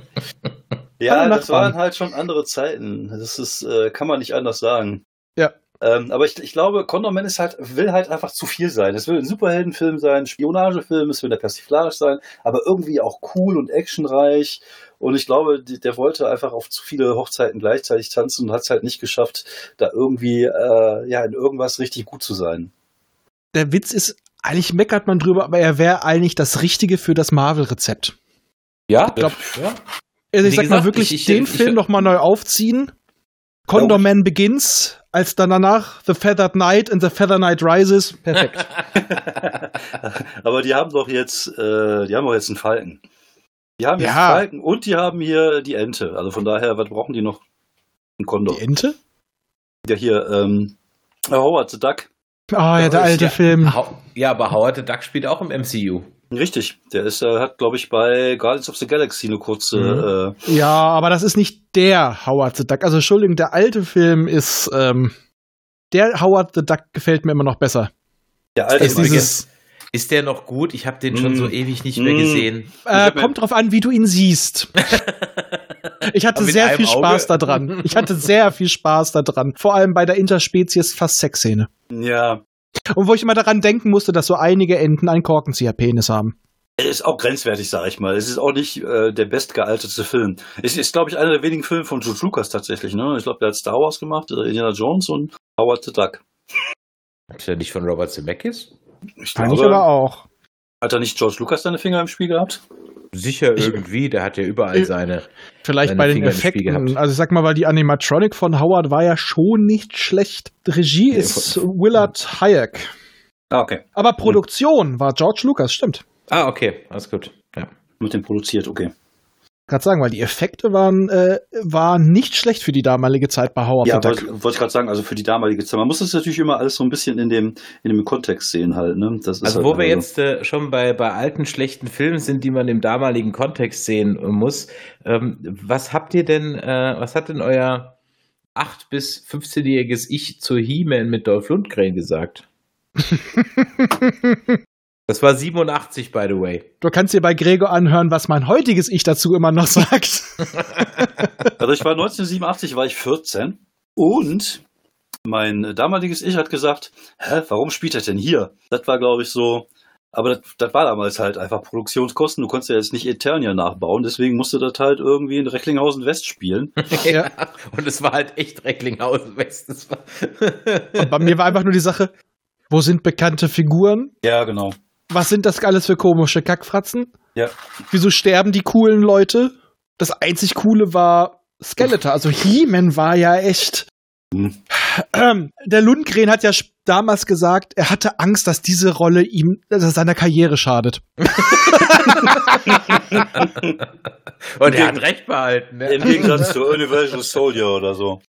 Ja, das waren halt schon andere Zeiten. Das ist, äh, kann man nicht anders sagen. Ja. Ähm, aber ich, ich glaube, Condor Man ist halt, will halt einfach zu viel sein. Es will ein Superheldenfilm sein, Spionagefilm, es will der persiflarisch sein, aber irgendwie auch cool und actionreich. Und ich glaube, der wollte einfach auf zu viele Hochzeiten gleichzeitig tanzen und hat es halt nicht geschafft, da irgendwie äh, ja in irgendwas richtig gut zu sein. Der Witz ist, eigentlich meckert man drüber, aber er wäre eigentlich das Richtige für das Marvel-Rezept. Ja, glaub- ja. Also ich Wie sag mal gesagt, wirklich, ich- ich- den ich- Film noch mal neu aufziehen. Condor Man Begins, als dann danach The Feathered Knight and The Feather Knight Rises. Perfekt. aber die haben doch jetzt, äh, die haben doch jetzt einen Falken. Die haben Ja. Falken und die haben hier die Ente. Also von daher, was brauchen die noch? Ein Kondor. Die Ente? Ja, hier, ähm, Howard the Duck. Ah ja, der alte ja, Film. Ja, aber Howard the Duck spielt auch im MCU. Richtig. Der ist, äh, hat, glaube ich, bei Guardians of the Galaxy eine kurze, äh, Ja, aber das ist nicht der Howard the Duck. Also Entschuldigung, der alte Film ist, ähm, der Howard the Duck gefällt mir immer noch besser. der alte Ist dieses, Ist der noch gut? Ich habe den schon Mm. so ewig nicht mehr Mm. gesehen. äh, kommt drauf an, wie du ihn siehst. Ich hatte sehr viel Spaß Auge? daran. Ich hatte sehr viel Spaß daran. Vor allem bei der Interspezies fast Sexszene. Ja. Und wo ich immer daran denken musste, dass so einige Enten einen Korkenzieher-Penis haben. Er ist auch grenzwertig, sag ich mal. Es ist auch nicht äh, der bestgealtete Film. Es ist, glaube ich, einer der wenigen Filme von George Lucas tatsächlich. Ne? Ich glaube, der hat Star Wars gemacht, äh, Indiana Jones und Howard the Duck. Ist der nicht von Robert Zemeckis? Ich Kann ich aber auch. Hat da nicht George Lucas seine Finger im Spiel gehabt? Sicher Ich- irgendwie, der hat ja überall Ich- seine. Vielleicht Seine bei den Finger Effekten. gehabt. Also ich sag mal, weil die Animatronic von Howard war ja schon nicht schlecht. Regie ist Willard Hayek. Ah, okay. Aber Produktion war George Lucas, stimmt. Ah, okay, alles gut. Ja. Mit dem produziert, okay. Gerade sagen, weil die Effekte waren, äh, waren nicht schlecht für die damalige Zeit bei Howard Ja, wollte wollte ich gerade sagen, also für die damalige Zeit. Man muss das natürlich immer alles so ein bisschen in dem, in dem Kontext sehen halt. Ne? Das ist Also halt wo wir also- jetzt äh, schon bei, bei alten, schlechten Filmen sind, die man im damaligen Kontext sehen äh, muss, ähm, was habt ihr denn, äh, was hat denn euer 8- bis 15-jähriges Ich zu He-Man mit Dolph Lundgren gesagt? Das war 87, by the way. Du kannst dir bei Gregor anhören, was mein heutiges Ich dazu immer noch sagt. Also ich war 1987, war ich 14 und mein damaliges Ich hat gesagt, hä, warum spielt er denn hier? Das war, glaube ich, so. Aber das, das war damals halt einfach Produktionskosten. Du konntest ja jetzt nicht Eternia nachbauen, deswegen musste das halt irgendwie in Recklinghausen West spielen. ja. Und es war halt echt Recklinghausen West. Und bei mir war einfach nur die Sache, wo sind bekannte Figuren? Ja, genau. Was sind das alles für komische Kackfratzen? Ja. Wieso sterben die coolen Leute? Das einzig Coole war Skeletor. Also He-Man war ja echt. Hm. Ähm, der Lundgren hat ja damals gesagt, er hatte Angst, dass diese Rolle ihm dass seiner Karriere schadet. Und er hat recht behalten. Ne? Im Gegensatz zu Universal Soldier oder so.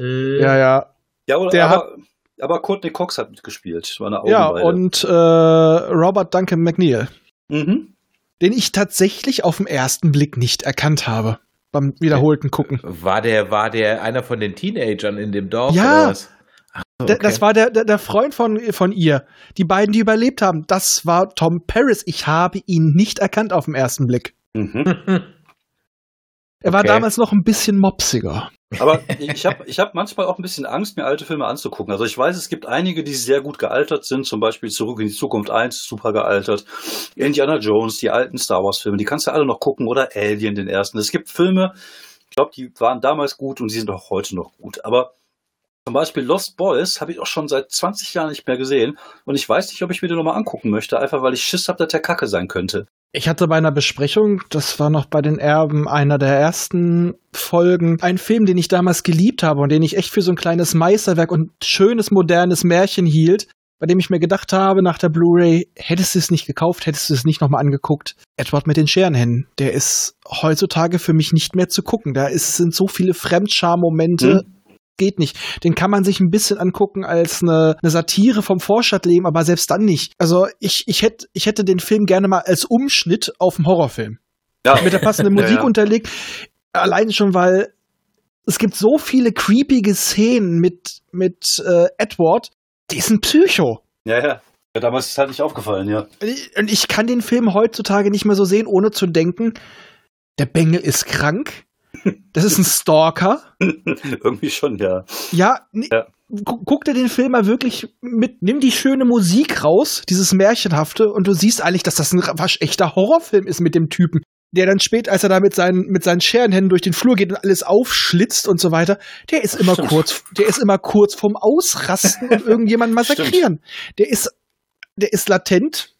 Ja, ja. Ja, oder, der aber, hat, aber Courtney Cox hat mitgespielt. War eine ja, und äh, Robert Duncan McNeil, Mhm. den ich tatsächlich auf den ersten Blick nicht erkannt habe. Beim wiederholten Gucken. War der, war der einer von den Teenagern in dem Dorf Ja. oder was? Ach, okay. Das war der, der, der Freund von, von ihr. Die beiden, die überlebt haben. Das war Tom Paris. Ich habe ihn nicht erkannt auf den ersten Blick. Mhm. Er war Okay. damals noch ein bisschen mopsiger. Aber ich habe ich hab manchmal auch ein bisschen Angst, mir alte Filme anzugucken. Also ich weiß, es gibt einige, die sehr gut gealtert sind, zum Beispiel Zurück in die Zukunft 1, super gealtert. Indiana Jones, die alten Star Wars Filme, die kannst du alle noch gucken oder Alien, den ersten. Es gibt Filme, ich glaube, die waren damals gut und die sind auch heute noch gut. Aber zum Beispiel Lost Boys habe ich auch schon seit 20 Jahren nicht mehr gesehen und ich weiß nicht, ob ich mir den nochmal angucken möchte, einfach weil ich Schiss habe, dass der Kacke sein könnte. Ich hatte bei einer Besprechung, das war noch bei den Erben einer der ersten Folgen, einen Film, den ich damals geliebt habe und den ich echt für so ein kleines Meisterwerk und schönes, modernes Märchen hielt, bei dem ich mir gedacht habe, nach der Blu-ray, hättest du es nicht gekauft, hättest du es nicht nochmal angeguckt. Edward mit den Scherenhänden, der ist heutzutage für mich nicht mehr zu gucken. Da ist, sind so viele Fremdscham-Momente. Geht nicht. Den kann man sich ein bisschen angucken als eine, eine Satire vom Vorstadtleben, aber selbst dann nicht. Also ich, ich, hätte, ich hätte den Film gerne mal als Umschnitt auf dem Horrorfilm. Ja. Mit der passenden Ja, Musik ja. unterlegt. Allein schon, weil es gibt so viele creepige Szenen mit, mit äh, Edward. Die ist ein Psycho. Ja, ja. Ja, damals ist es halt nicht aufgefallen, ja. Und ich kann den Film heutzutage nicht mehr so sehen, ohne zu denken, der Bengel ist krank. Das ist ein Stalker. Irgendwie schon, ja. Ja, Ja. gu- guck dir den Film mal wirklich mit, nimm die schöne Musik raus, dieses Märchenhafte, und du siehst eigentlich, dass das ein waschechter Horrorfilm ist mit dem Typen, der dann spät, als er da mit seinen, mit seinen Scherenhänden durch den Flur geht und alles aufschlitzt und so weiter, der ist immer Stimmt. kurz, der ist immer kurz vorm Ausrasten und irgendjemanden massakrieren. Der ist, der ist latent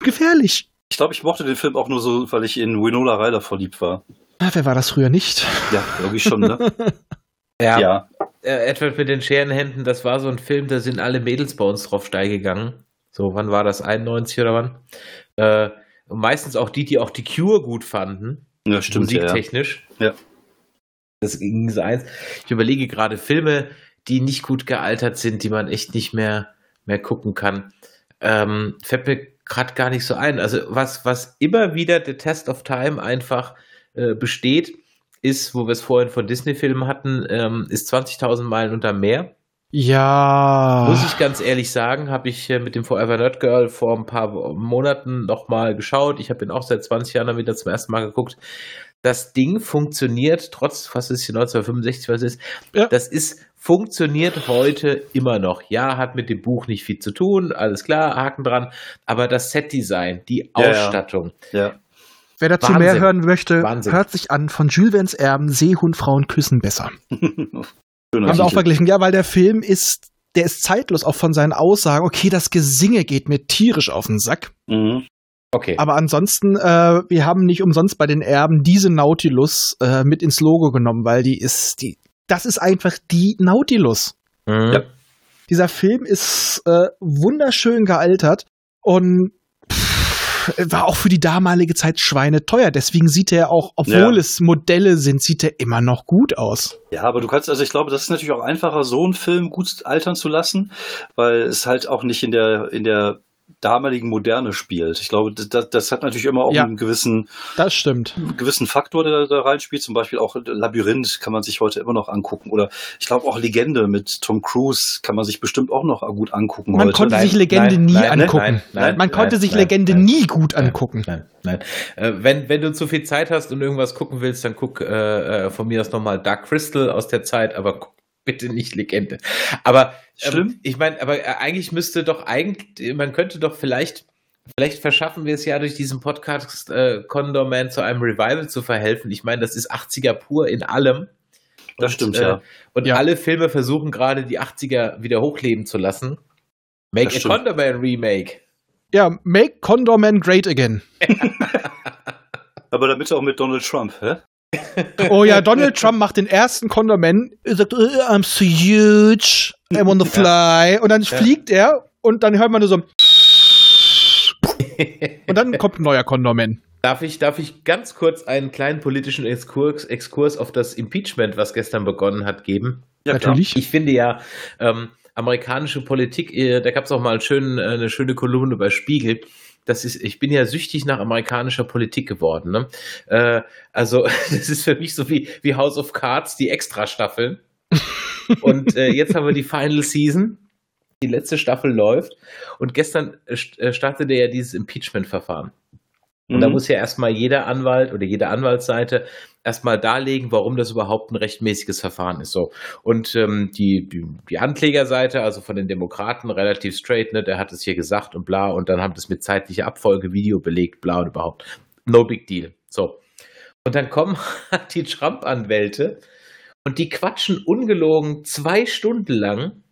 gefährlich. Ich glaube, ich mochte den Film auch nur so, weil ich in Winona Ryder verliebt war. Na, wer war das früher nicht? Ja, irgendwie schon, ne? Ja, ja. Äh, Edward mit den Scherenhänden, das war so ein Film, da sind alle Mädels bei uns drauf steil gegangen. So, wann war das? 91 oder wann? Äh, und meistens auch die, die auch die Cure gut fanden. Ja, stimmt, ja. ja. musiktechnisch. Ja. Das ging so eins. Ich überlege gerade Filme, die nicht gut gealtert sind, die man echt nicht mehr, mehr gucken kann. Ähm, fällt mir gerade gar nicht so ein. Also was, was immer wieder der Test of Time einfach äh, besteht, ist, wo wir es vorhin von Disney-Filmen hatten, ähm, ist 20.000 Meilen unter Meer. Ja. Muss ich ganz ehrlich sagen, habe ich äh, mit dem Forever Nerd Girl vor ein paar Monaten nochmal geschaut. Ich habe ihn auch seit 20 Jahren dann wieder zum ersten Mal geguckt. Das Ding funktioniert, trotz, was ist hier 1965, was ist, Ja. das ist, funktioniert heute immer noch. Ja, hat mit dem Buch nicht viel zu tun, alles klar, Haken dran, aber das Setdesign, die Ja, ja. Ausstattung, ja. Wer dazu Wahnsinn. mehr hören möchte, Wahnsinn. hört sich an von Jules Verne's Erben, Seehundfrauen küssen besser. Haben sie auch Titel. verglichen, ja, weil der Film ist, der ist zeitlos, auch von seinen Aussagen. Okay, das Gesinge geht mir tierisch auf den Sack. Mhm. okay. Aber ansonsten, äh, wir haben nicht umsonst bei den Erben diese Nautilus äh, mit ins Logo genommen, weil die ist, die, das ist einfach die Nautilus. Mhm. Ja. Dieser Film ist äh, wunderschön gealtert und war auch für die damalige Zeit schweineteuer. Deswegen sieht er auch, obwohl Ja. es Modelle sind, sieht er immer noch gut aus. Ja, aber du kannst, also ich glaube, das ist natürlich auch einfacher, so einen Film gut altern zu lassen, weil es halt auch nicht in der, in der damaligen Moderne spielt. Ich glaube, das, das hat natürlich immer auch Ja. einen gewissen, Das stimmt. gewissen Faktor, der da reinspielt. Zum Beispiel auch Labyrinth kann man sich heute immer noch angucken. Oder ich glaube auch Legende mit Tom Cruise kann man sich bestimmt auch noch gut angucken Man heute. konnte Nein, sich Legende nein, nie nein, angucken. nein, nein, Man konnte sich nein, Legende nein. nie gut angucken. Nein, nein. Äh, wenn, wenn du zu viel Zeit hast und irgendwas gucken willst, dann guck äh, äh, von mir aus nochmal Dark Crystal aus der Zeit, aber guck Bitte nicht Legende. Aber Schlimm. Ähm, ich meine, aber äh, eigentlich müsste doch eigentlich, man könnte doch vielleicht, vielleicht verschaffen wir es ja durch diesen Podcast äh, Condor Man zu einem Revival zu verhelfen. Ich meine, das ist 80er pur in allem. Das Und, stimmt, äh, ja. Und Ja. alle Filme versuchen gerade die 80er wieder hochleben zu lassen. Make Das a stimmt. Condor Man Remake. Ja, make Condor Man great again. Aber damit auch mit Donald Trump, hä? Oh ja, Donald Trump macht den ersten er sagt, "Uh, I'm so huge, I'm on the fly. Und dann fliegt er und dann hört man nur so. und dann kommt ein neuer Condor Man. Darf ich, darf ich ganz kurz einen kleinen politischen Exkurs, Exkurs auf das Impeachment, was gestern begonnen hat, geben? Ja, Natürlich. Ich finde ja, ähm, amerikanische Politik, äh, da gab es auch mal einen schönen, äh, eine schöne Kolumne bei Spiegel. Das ist, ich bin ja süchtig nach amerikanischer Politik geworden. Ne? Äh, also, das ist für mich so wie, wie House of Cards, die Extra-Staffeln. Und äh, jetzt haben wir die Final Season. Die letzte Staffel läuft. Und gestern äh, äh, startete ja dieses Impeachment-Verfahren. Und da Mhm. muss ja erstmal jeder Anwalt oder jede Anwaltsseite erstmal darlegen, warum das überhaupt ein rechtmäßiges Verfahren ist. So. Und ähm, die, die, die Anklägerseite, also von den Demokraten, relativ straight, ne, der hat es hier gesagt und bla, und dann haben das mit zeitlicher Abfolge, Video belegt, bla und überhaupt. No big deal. So. Und dann kommen die Trump-Anwälte und die quatschen ungelogen zwei Stunden lang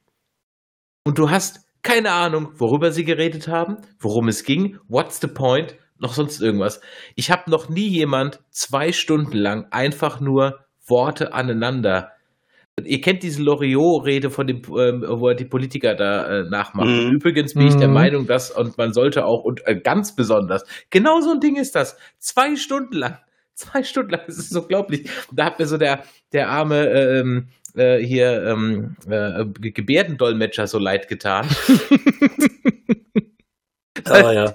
und du hast keine Ahnung, worüber sie geredet haben, worum es ging, what's the point, noch sonst irgendwas. Ich habe noch nie jemand zwei Stunden lang einfach nur Worte aneinander. Ihr kennt diese Loriot-Rede von dem, ähm, wo er die Politiker da äh, nachmacht. Mhm. Übrigens bin ich der Mhm. Meinung, dass und man sollte auch und äh, ganz besonders genau so ein Ding ist das. Zwei Stunden lang, zwei Stunden lang, das ist unglaublich. Da hat mir so der der arme ähm, äh, hier ähm, äh, Gebärdendolmetscher so leid getan. Ah, ja.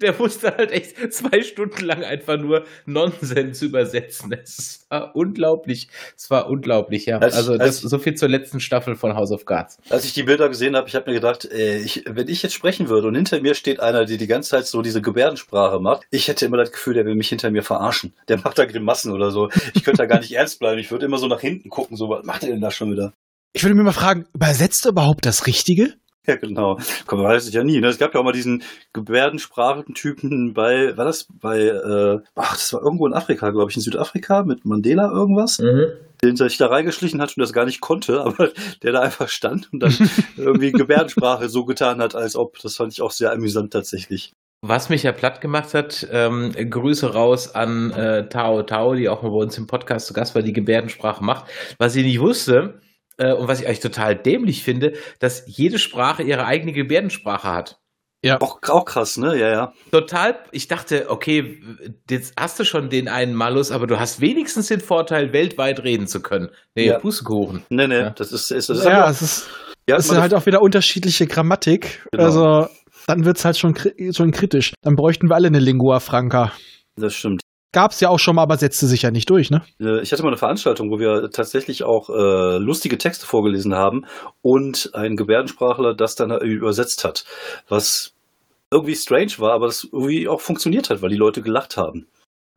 Der, musste halt echt zwei Stunden lang einfach nur Nonsens übersetzen. Es war unglaublich. Es war unglaublich, ja. Als- also das, als- so viel zur letzten Staffel von House of Cards. Als ich die Bilder gesehen habe, ich habe mir gedacht, äh, ich, wenn ich jetzt sprechen würde und hinter mir steht einer, der die ganze Zeit so diese Gebärdensprache macht, ich hätte immer das Gefühl, der will mich hinter mir verarschen. Der macht da Grimassen oder so. Ich könnte da gar nicht ernst bleiben. Ich würde immer so nach hinten gucken, so, was macht er denn da schon wieder? Ich würde mir mal fragen, übersetzt er überhaupt das Richtige? Ja, genau. Komm, man weiß es ja nie. Ne? Es gab ja auch mal diesen Gebärdensprachentypen bei, war das bei, äh, ach, das war irgendwo in Afrika, glaube ich, in Südafrika mit Mandela irgendwas, den sich da reingeschlichen hat und das gar nicht konnte, aber der da einfach stand und dann irgendwie Gebärdensprache so getan hat, als ob. Das fand ich auch sehr amüsant tatsächlich. Was mich ja platt gemacht hat, ähm, Grüße raus an äh, Tao Tao, die auch mal bei uns im Podcast zu Gast war, die Gebärdensprache macht. Was ich nicht wusste äh, und was ich eigentlich total dämlich finde, dass jede Sprache ihre eigene Gebärdensprache hat. Auch, auch krass, ne? Ja, ja. Total, ich dachte, okay, jetzt hast du schon den einen Malus, aber du hast wenigstens den Vorteil, weltweit reden zu können. Nee, Ja. Pustekuchen. Nee, nee, Ja. das ist, ist, das ist ja, es ist, ja, es ist halt auch wieder unterschiedliche Grammatik. Genau. Also dann wird's halt schon, kri- schon kritisch. Dann bräuchten wir alle eine Lingua Franca. das stimmt. Gab's ja auch schon mal, aber setzte sich ja nicht durch, ne? Äh, Ich hatte mal eine Veranstaltung, wo wir tatsächlich auch äh, lustige Texte vorgelesen haben und ein Gebärdensprachler das dann übersetzt hat, was irgendwie strange war, aber das irgendwie auch funktioniert hat, weil die Leute gelacht haben.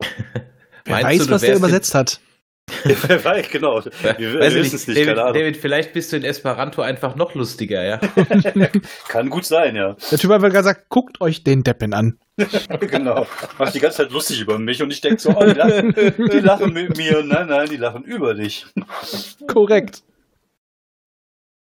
Wer Meinst weiß, du, was der übersetzt hat. Wer weiß, genau. Wir, Weiß wissen es nicht, David, keine Ahnung. David, vielleicht bist du in Esperanto einfach noch lustiger, ja? Kann gut sein, ja. Der Typ hat einfach gesagt, guckt euch den Deppen an. genau. Macht die ganze Zeit lustig über mich und ich denke so, oh, die lachen, die lachen mit mir. Nein, nein, die lachen über dich. Korrekt.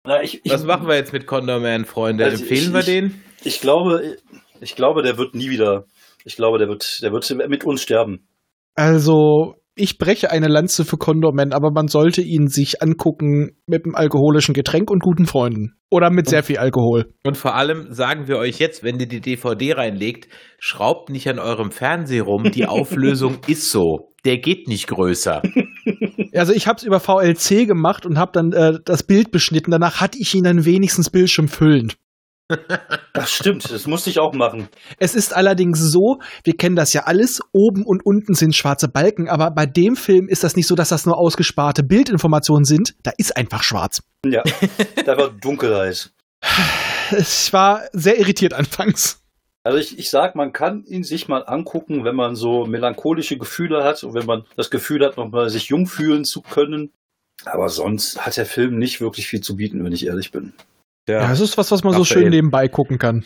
Na, ich, ich, Was machen wir jetzt mit Condor Man, Freunde? Also Empfehlen ich- wir ich- den? Ich glaube, ich glaube, der wird nie wieder. Ich glaube, der wird, der wird mit uns sterben. Also, ich breche eine Lanze für Condorman, aber man sollte ihn sich angucken mit einem alkoholischen Getränk und guten Freunden. Oder mit sehr viel Alkohol. Und vor allem sagen wir euch jetzt, wenn ihr die DVD reinlegt, schraubt nicht an eurem Fernseher rum. Die Auflösung ist so. Der geht nicht größer. Also ich habe es über VLC gemacht und habe dann äh, das Bild beschnitten. Danach hatte ich ihn dann wenigstens bildschirmfüllend. Das stimmt, das musste ich auch machen. Es ist allerdings so, wir kennen das ja alles, oben und unten sind schwarze Balken, aber bei dem Film ist das nicht so, dass das nur ausgesparte Bildinformationen sind. Da ist einfach schwarz. Ja, da war Dunkelheit. Ich war sehr irritiert anfangs. Also ich, ich sag, man kann ihn sich mal angucken, wenn man so melancholische Gefühle hat und wenn man das Gefühl hat, nochmal sich jung fühlen zu können. Aber sonst hat der Film nicht wirklich viel zu bieten, wenn ich ehrlich bin. Ja, es ist was, was man so schön nebenbei gucken kann.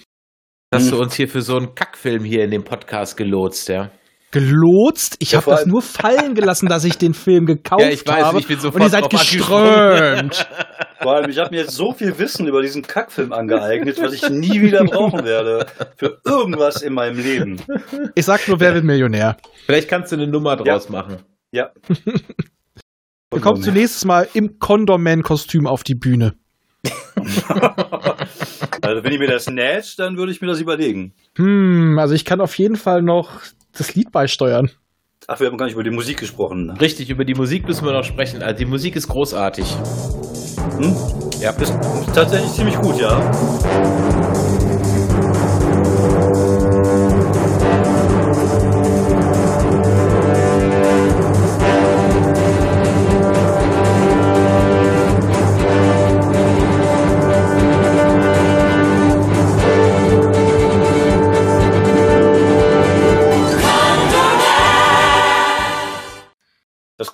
Hast du uns hier für so einen Kackfilm hier in dem Podcast gelotst, ja? gelotst. Ich Ja, habe das nur fallen gelassen, dass ich den Film gekauft Ja, ich weiß, habe. ich bin und sofort ihr seid geströmt. Vor allem, ich habe mir jetzt so viel Wissen über diesen Kackfilm angeeignet, was ich nie wieder brauchen werde. Für irgendwas in meinem Leben. ich sag nur, wer wird Millionär? Vielleicht kannst du eine Nummer draus machen. Ja. Wir kommen zunächst mal im Condom-Man-Kostüm auf die Bühne. Also, wenn ich mir das näht, dann würde ich mir das überlegen. Hm, also ich kann auf jeden Fall noch das Lied beisteuern. Ach, wir haben gar nicht über die Musik gesprochen. ne? Richtig, über die Musik müssen wir noch sprechen. Also die Musik ist großartig. Hm? Ja. Ist tatsächlich ziemlich gut, ja.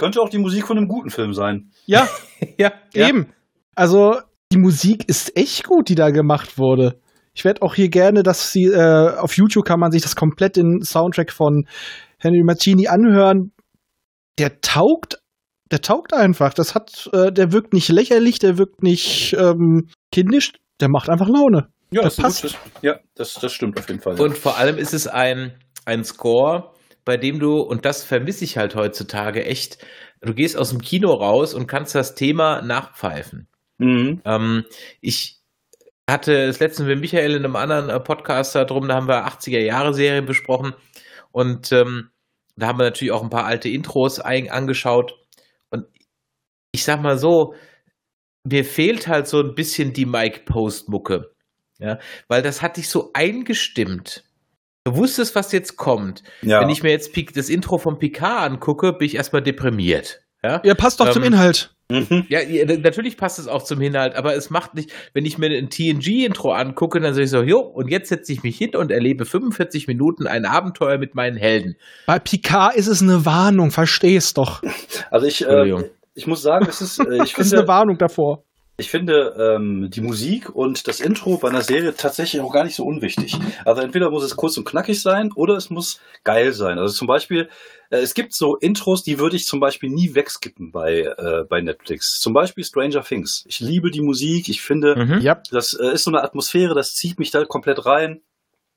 Könnte auch die Musik von einem guten Film sein. Ja, ja, eben. Also die Musik ist echt gut, die da gemacht wurde. Ich werde auch hier gerne, dass sie äh, auf YouTube kann man sich das komplett den Soundtrack von Henry Mancini anhören. Der taugt, der taugt einfach. Das hat, äh, der wirkt nicht lächerlich, der wirkt nicht ähm, kindisch, der macht einfach Laune. Ja, Das ist passt. Gut. Ja, das, das stimmt auf jeden Fall. ja. Und vor allem ist es ein, ein Score, bei dem du, und das vermisse ich halt heutzutage echt, du gehst aus dem Kino raus und kannst das Thema nachpfeifen. Mhm. Ähm, ich hatte das letzte mit Michael in einem anderen äh, Podcast darum, da haben wir 80er-Jahre-Serien besprochen und ähm, da haben wir natürlich auch ein paar alte Intros ein, angeschaut und ich sag mal so, mir fehlt halt so ein bisschen die Mike Post-Mucke, ja, weil das hat dich so eingestimmt. Du wusstest, was jetzt kommt. Ja. Wenn ich mir jetzt Pik- das Intro von Picard angucke, bin ich erstmal deprimiert. Ja, Ja, passt doch zum Ähm, Inhalt. Mhm. ja, ja, natürlich passt es auch zum Inhalt, aber es macht nicht, wenn ich mir ein TNG-Intro angucke, dann sage ich so, jo, und jetzt setze ich mich hin und erlebe 45 Minuten ein Abenteuer mit meinen Helden. Bei Picard ist es eine Warnung, versteh's doch. Also ich, äh, ich muss sagen, es ist, äh, ich Das ist eine finde, Warnung davor. Ich finde ähm, die Musik und das Intro bei einer Serie tatsächlich auch gar nicht so unwichtig. Also entweder muss es kurz und knackig sein oder es muss geil sein. Also zum Beispiel, äh, es gibt so Intros, die würde ich zum Beispiel nie wegskippen bei, äh, bei Netflix. Zum Beispiel Stranger Things. Ich liebe die Musik. Ich finde, Mhm. Ja. Das äh, ist so eine Atmosphäre, das zieht mich da komplett rein.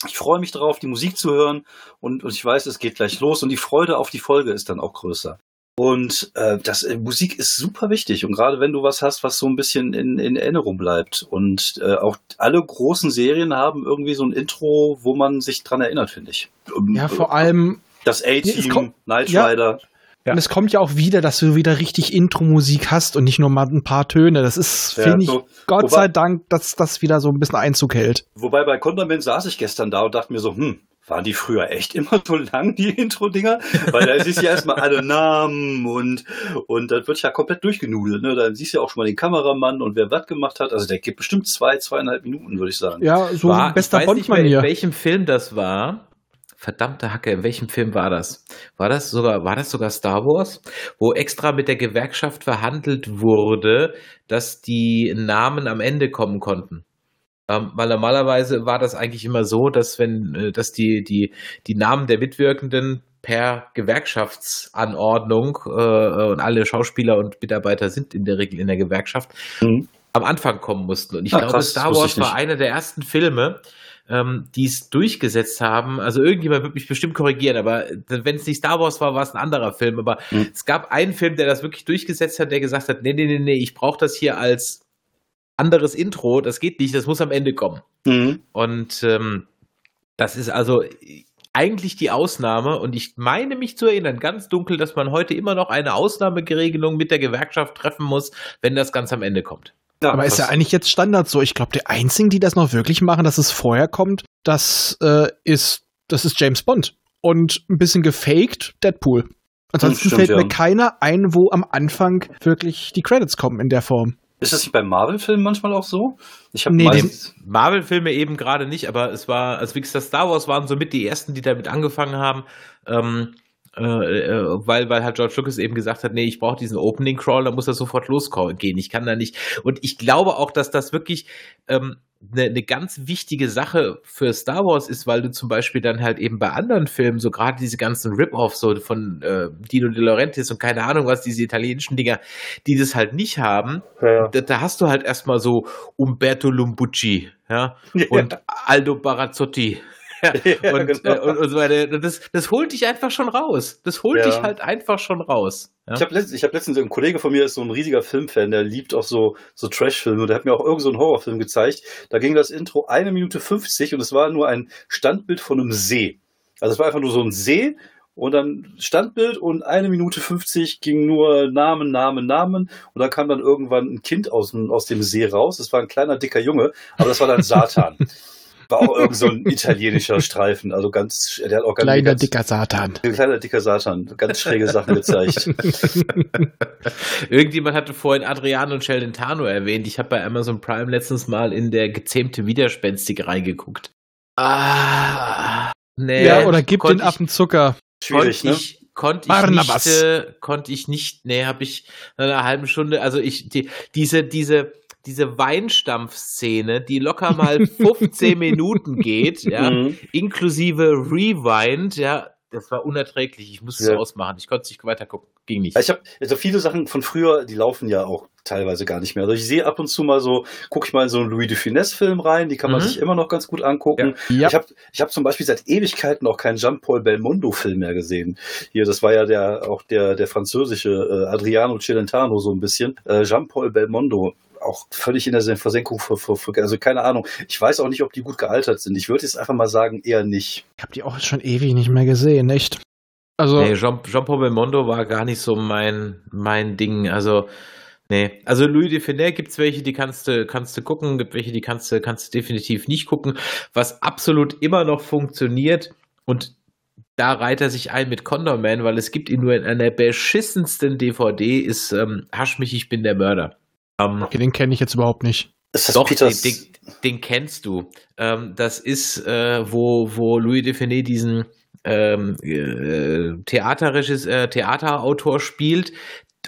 Ich freue mich darauf, die Musik zu hören und, und ich weiß, es geht gleich los und die Freude auf die Folge ist dann auch größer. Und äh, das äh, Musik ist super wichtig und gerade wenn du was hast, was so ein bisschen in, in Erinnerung bleibt und äh, auch alle großen Serien haben irgendwie so ein Intro, wo man sich dran erinnert, finde ich. Ähm, Ja, vor allem, das A-Team, kommt- Knight ja. Rider. Ja. und es kommt ja auch wieder, dass du wieder richtig Intro-Musik hast und nicht nur mal ein paar Töne. Das ist, Ja, finde ich, so- Gott wobei- sei Dank, dass das wieder so ein bisschen Einzug hält. Wobei bei Condament saß ich gestern da und dachte mir so, hm, waren die früher echt immer so lang, die Intro-Dinger? Weil da siehst du ja erstmal alle Namen und, und das wird ja komplett durchgenudelt. Ne? Da siehst du ja auch schon mal den Kameramann und wer was gemacht hat. Also der geht bestimmt zwei, zweieinhalb Minuten, würde ich sagen. Ja, so War, ein bester ich weiß nicht mehr, in welchem Film das war. Verdammte Hacke, in welchem Film war das? War das sogar, war das sogar Star Wars? Wo extra mit der Gewerkschaft verhandelt wurde, dass die Namen am Ende kommen konnten. Ähm, weil normalerweise war das eigentlich immer so, dass wenn, äh, dass die, die, die Namen der Mitwirkenden per Gewerkschaftsanordnung äh, und alle Schauspieler und Mitarbeiter sind in der Regel in der Gewerkschaft Mhm. am Anfang kommen mussten. Und ich Ah, glaube, krass, Star Wars war einer der ersten Filme, ähm, die es durchgesetzt haben. Also irgendjemand wird mich bestimmt korrigieren, aber wenn es nicht Star Wars war, war es ein anderer Film. Aber Mhm. es gab einen Film, der das wirklich durchgesetzt hat, der gesagt hat, nee, nee, nee, nee, ich brauche das hier als anderes Intro, das geht nicht, das muss am Ende kommen. Mhm. Und ähm, das ist also eigentlich die Ausnahme. Und ich meine mich zu erinnern, ganz dunkel, dass man heute immer noch eine Ausnahmeregelung mit der Gewerkschaft treffen muss, wenn das ganz am Ende kommt. Ja, Aber ist ja eigentlich jetzt Standard so. Ich glaube, der einzigen, die das noch wirklich machen, dass es vorher kommt, das äh, ist, das ist James Bond. Und ein bisschen gefaked Deadpool. Ansonsten Stimmt, fällt ja. mir keiner ein, wo am Anfang wirklich die Credits kommen in der Form. Ist das nicht bei Marvel-Filmen manchmal auch so? Ich habe Nee. Marvel-Filme eben gerade nicht, aber es war, also wie gesagt, Star Wars waren somit die ersten, die damit angefangen haben. Ähm, Äh, äh, weil, weil halt George Lucas eben gesagt hat, nee, ich brauche diesen Opening Crawl, da muss er sofort losgehen. Ich kann da nicht. Und ich glaube auch, dass das wirklich ähm, eine, eine ganz wichtige Sache für Star Wars ist, weil du zum Beispiel dann halt eben bei anderen Filmen, so gerade diese ganzen Rip-Offs so von äh, Dino De Laurentiis und keine Ahnung was, diese italienischen Dinger, die das halt nicht haben, ja. da, da, hast du halt erstmal so Umberto Lumbucci, ja, ja. und Aldo Barazzotti. Ja, und, genau. äh, und, und, so weiter. Das, das holt dich einfach schon raus. Das holt ja. dich halt einfach schon raus. Ja? Ich habe letztens, hab letztens, ein Kollege von mir ist so ein riesiger Filmfan, der liebt auch so, so Trash-Filme und der hat mir auch irgend so einen Horrorfilm gezeigt. Da ging das Intro eine Minute 50 und es war nur ein Standbild von einem See. Also es war einfach nur so ein See und dann Standbild und eine Minute 50 ging nur Namen, Namen, Namen. Und dann kam dann irgendwann ein Kind aus dem, aus dem See raus. Das war ein kleiner, dicker Junge, aber das war dann Satan. War auch irgend so ein italienischer Streifen, also ganz, der hat auch ganz, kleiner ganz, dicker Satan. Kleiner dicker Satan, ganz schräge Sachen gezeigt. Irgendjemand hatte vorhin Adriano und Sheldon erwähnt. Ich habe bei Amazon Prime letztens mal in der gezähmte Widerspenstig reingeguckt. Ah, nee. Ja, oder gib den Affen Zucker. Schwierig, ne? Ich, konnte ich nicht, äh, konnte ich nicht, nee, habe ich in einer halben Stunde, also ich, die, diese, diese, diese Weinstampfszene, die locker mal 15 Minuten geht, ja, mhm. inklusive Rewind, ja, das war unerträglich. Ich musste ja. es ausmachen. Ich konnte es nicht weiter gucken. Ging nicht. Ich habe also viele Sachen von früher, die laufen ja auch teilweise gar nicht mehr. Also ich sehe ab und zu mal so, gucke ich mal in so einen Louis de Funès-Film rein, die kann man mhm. sich immer noch ganz gut angucken. Ja. Ich habe ich hab zum Beispiel seit Ewigkeiten auch keinen Jean-Paul Belmondo-Film mehr gesehen. Hier, das war ja der auch der, der französische äh, Adriano Celentano so ein bisschen. Äh, Jean-Paul Belmondo, auch völlig in der Versenkung, für, für, für, also keine Ahnung. Ich weiß auch nicht, ob die gut gealtert sind. Ich würde jetzt einfach mal sagen, eher nicht. Ich habe die auch schon ewig nicht mehr gesehen, echt. Also nee, Jean, Jean-Paul Belmondo war gar nicht so mein, mein Ding. Also, nee. Also Louis de Funès gibt's welche, die kannst du, kannst du gucken, gibt welche, die kannst du, kannst du definitiv nicht gucken. Was absolut immer noch funktioniert und da reiht er sich ein mit Condor Man, weil es gibt ihn nur in einer beschissensten DVD, ist ähm, Hasch mich, ich bin der Mörder. Um, ähm, okay, den kenne ich jetzt überhaupt nicht. Ist das Doch, Peters? Den, den, den kennst du. Ähm, das ist, äh, wo, wo Louis Define diesen ähm, äh, Theaterregisseur, äh, Theaterautor spielt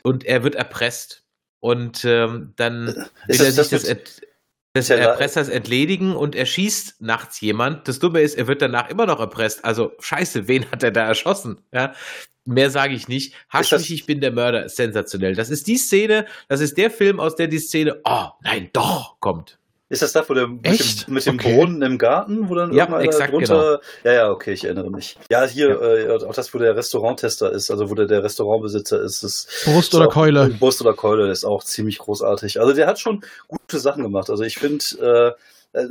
und er wird erpresst. Und ähm, dann will er sich das, das des Erpressers entledigen und er schießt nachts jemand. Das Dumme ist, er wird danach immer noch erpresst. Also scheiße, wen hat er da erschossen? Ja, mehr sage ich nicht. Hasch mich, ich bin der Mörder, ist sensationell. Das ist die Szene, das ist der Film, aus der die Szene, oh nein, doch, kommt. Ist das da, wo der mit Echt? dem, mit dem okay. Brunnen im Garten, wo dann ja, irgendwann drunter. Genau. Ja, ja, okay, ich erinnere mich. Ja, hier, ja. Äh, auch das, wo der Restauranttester ist, also wo der, der Restaurantbesitzer ist. ist Brust oder auch, Keule. Brust oder Keule ist auch ziemlich großartig. Also der hat schon gute Sachen gemacht. Also ich finde, äh,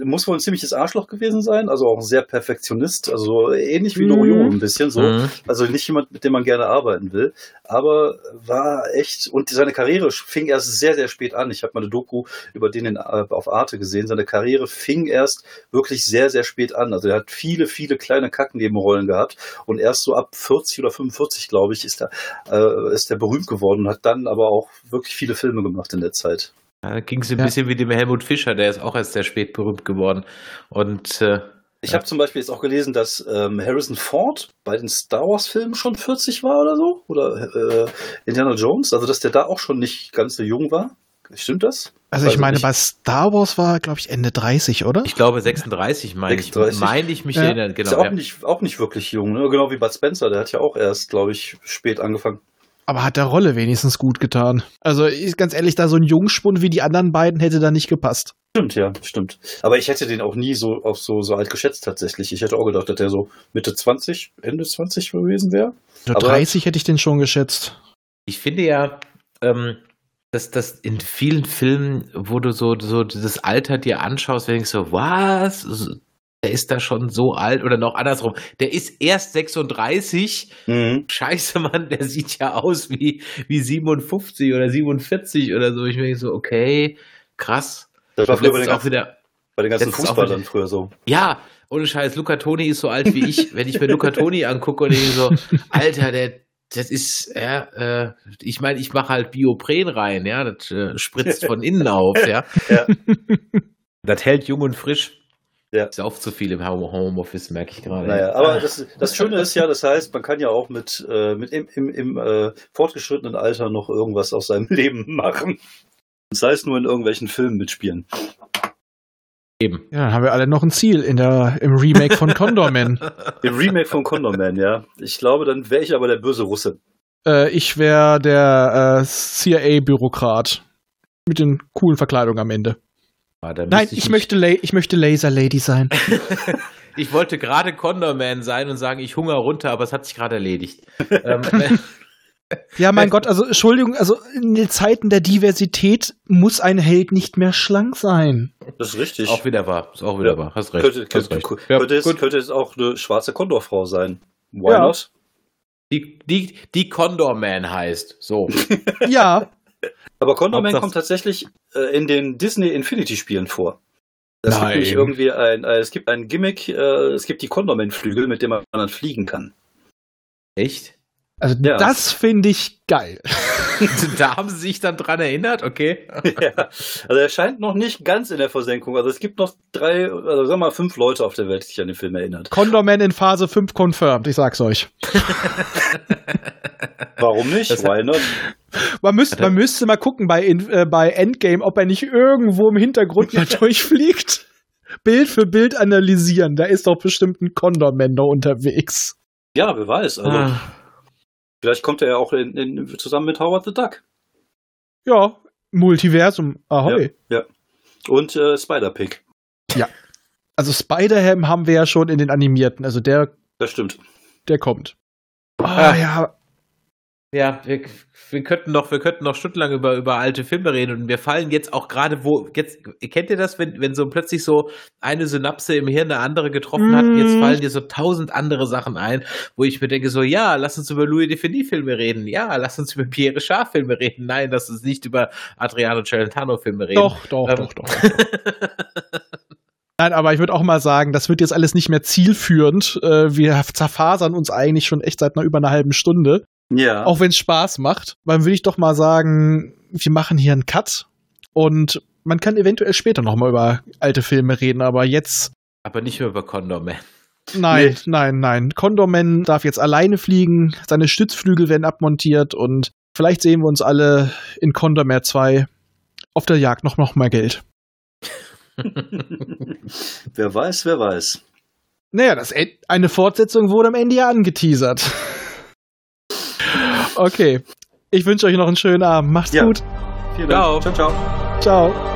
muss wohl ein ziemliches Arschloch gewesen sein, also auch ein sehr Perfektionist, also ähnlich wie mhm. Norio ein bisschen so. Mhm. Also nicht jemand, mit dem man gerne arbeiten will, aber war echt, und seine Karriere fing erst sehr, sehr spät an. Ich habe mal eine Doku über den in, äh, auf Arte gesehen. Seine Karriere fing erst wirklich sehr, sehr spät an. Also er hat viele, viele kleine Kacknebenrollen gehabt und erst so ab 40 oder 45, glaube ich, ist er, äh, ist er berühmt geworden und hat dann aber auch wirklich viele Filme gemacht in der Zeit. Da ging es ein ja. bisschen wie dem Helmut Fischer, der ist auch erst sehr spät berühmt geworden. Und äh, ich ja. habe zum Beispiel jetzt auch gelesen, dass ähm, Harrison Ford bei den Star Wars-Filmen schon 40 war oder so. Oder äh, Indiana Jones, also dass der da auch schon nicht ganz so jung war. Stimmt das? Also ich meine, nicht. bei Star Wars war, glaube ich, Ende 30, oder? Ich glaube 36, meine ich. Meine ich mich ja. erinnern, genau. Ist ja auch, ja. Nicht, auch nicht wirklich jung, ne? Genau wie Bud Spencer, der hat ja auch erst, glaube ich, spät angefangen. Aber hat der Rolle wenigstens gut getan. Also ist ganz ehrlich, da so ein Jungspund wie die anderen beiden hätte da nicht gepasst. Stimmt, ja, stimmt. Aber ich hätte den auch nie so auf so, so alt geschätzt tatsächlich. Ich hätte auch gedacht, dass der so Mitte 20, Ende 20 gewesen wäre. Ja, 30 hätte ich den schon geschätzt. Ich finde ja, ähm, dass das in vielen Filmen, wo du so, so das Alter dir anschaust, wenn ich so, was? Der ist da schon so alt oder noch andersrum. Der ist erst 36. Mhm. Scheiße, Mann, der sieht ja aus wie, wie 57 oder 47 oder so. Ich denke so, okay, krass. Das war früher bei den, ganzen, wieder, bei den ganzen Fußballern früher so. Ja, ohne Scheiß, Luca Toni ist so alt wie ich. Wenn ich mir Luca Toni angucke und denke so, Alter, der, das ist, ja, äh, ich meine, ich mache halt Biopren rein, ja, das äh, spritzt von innen auf, ja. ja. Das hält jung und frisch. Ja. Ist auch zu viel im Homeoffice, merke ich gerade. Naja, aber das, das Schöne ist ja, das heißt, man kann ja auch mit, äh, mit im, im, im äh, fortgeschrittenen Alter noch irgendwas aus seinem Leben machen. Das heißt nur in irgendwelchen Filmen mitspielen. Eben. Ja, dann haben wir alle noch ein Ziel in der, im Remake von Condorman. Im Remake von Condorman, ja. Ich glaube, dann wäre ich aber der böse Russe. äh, ich wäre der äh, CIA-Bürokrat. Mit den coolen Verkleidungen am Ende. Ah, Nein, ich, mich- möchte, ich möchte Laser Lady sein. Ich wollte gerade Condorman sein und sagen, ich hungere runter, aber es hat sich gerade erledigt. ähm, Ja, mein Gott, also Entschuldigung, also in den Zeiten der Diversität muss ein Held nicht mehr schlank sein. Das ist richtig. auch wieder wahr. Ist auch wieder Ja. wahr. Hast recht. könnte, Hast recht. könnte, Ja, könnte, es, könnte es auch eine schwarze Kondorfrau sein. Why Ja. not? Die, die, die Condorman heißt. So. Ja, Aber Condorman kommt tatsächlich äh, in den Disney Infinity Spielen vor. Gibt Nein. nämlich irgendwie ein, äh, es gibt ein Gimmick, äh, es gibt die Condorman-Flügel, mit dem man dann fliegen kann. Echt? Also Ja. das finde ich geil. da haben sie sich dann dran erinnert, okay. ja. Also er scheint noch nicht ganz in der Versenkung. Also es gibt noch drei, also sagen wir mal fünf Leute auf der Welt, die sich an den Film erinnert. Condorman in Phase 5 confirmed, ich sag's euch. Warum nicht? Das Why not? Man müsste, man müsste mal gucken bei, in, äh, bei Endgame, ob er nicht irgendwo im Hintergrund mal durchfliegt. Bild für Bild analysieren. Da ist doch bestimmt ein Condorman noch unterwegs. Ja, wer weiß. Also Ah. Vielleicht kommt er ja auch in, in, zusammen mit Howard the Duck. Ja, Multiversum. Ahoi. Ja. Und äh, Spider-Pig. Also Spider-Ham haben wir ja schon in den animierten. Also der, Das stimmt. der kommt. Ah, Ah. ja. Ja, wir, wir könnten noch, wir könnten noch stundenlang über, über alte Filme reden und mir fallen jetzt auch gerade, wo, jetzt, kennt ihr das, wenn, wenn so plötzlich so eine Synapse im Hirn eine andere getroffen hat, und jetzt Mm. fallen dir so tausend andere Sachen ein, wo ich mir denke so, ja, lass uns über Louis Defini Filme reden, ja, lass uns über Pierre Richard Filme reden, nein, lass uns nicht über Adriano Celentano Filme reden. Doch, doch, Ähm. doch, doch. Nein, aber ich würde auch mal sagen, das wird jetzt alles nicht mehr zielführend. Äh, Wir zerfasern uns eigentlich schon echt seit einer über einer halben Stunde. Ja. Auch wenn es Spaß macht. Dann würde ich doch mal sagen, wir machen hier einen Cut. Und man kann eventuell später noch mal über alte Filme reden, aber jetzt Aber nicht mehr über Condor Man. Nein, Nee. nein, nein. Condorman darf jetzt alleine fliegen, seine Stützflügel werden abmontiert und vielleicht sehen wir uns alle in Condorman 2 auf der Jagd noch, noch mal Geld. wer weiß, wer weiß. Naja, das eine Fortsetzung wurde am Ende ja angeteasert. Okay. Ich wünsche euch noch einen schönen Abend. Macht's Ja. gut. Vielen Ciao. Dank. Ciao, ciao. Ciao.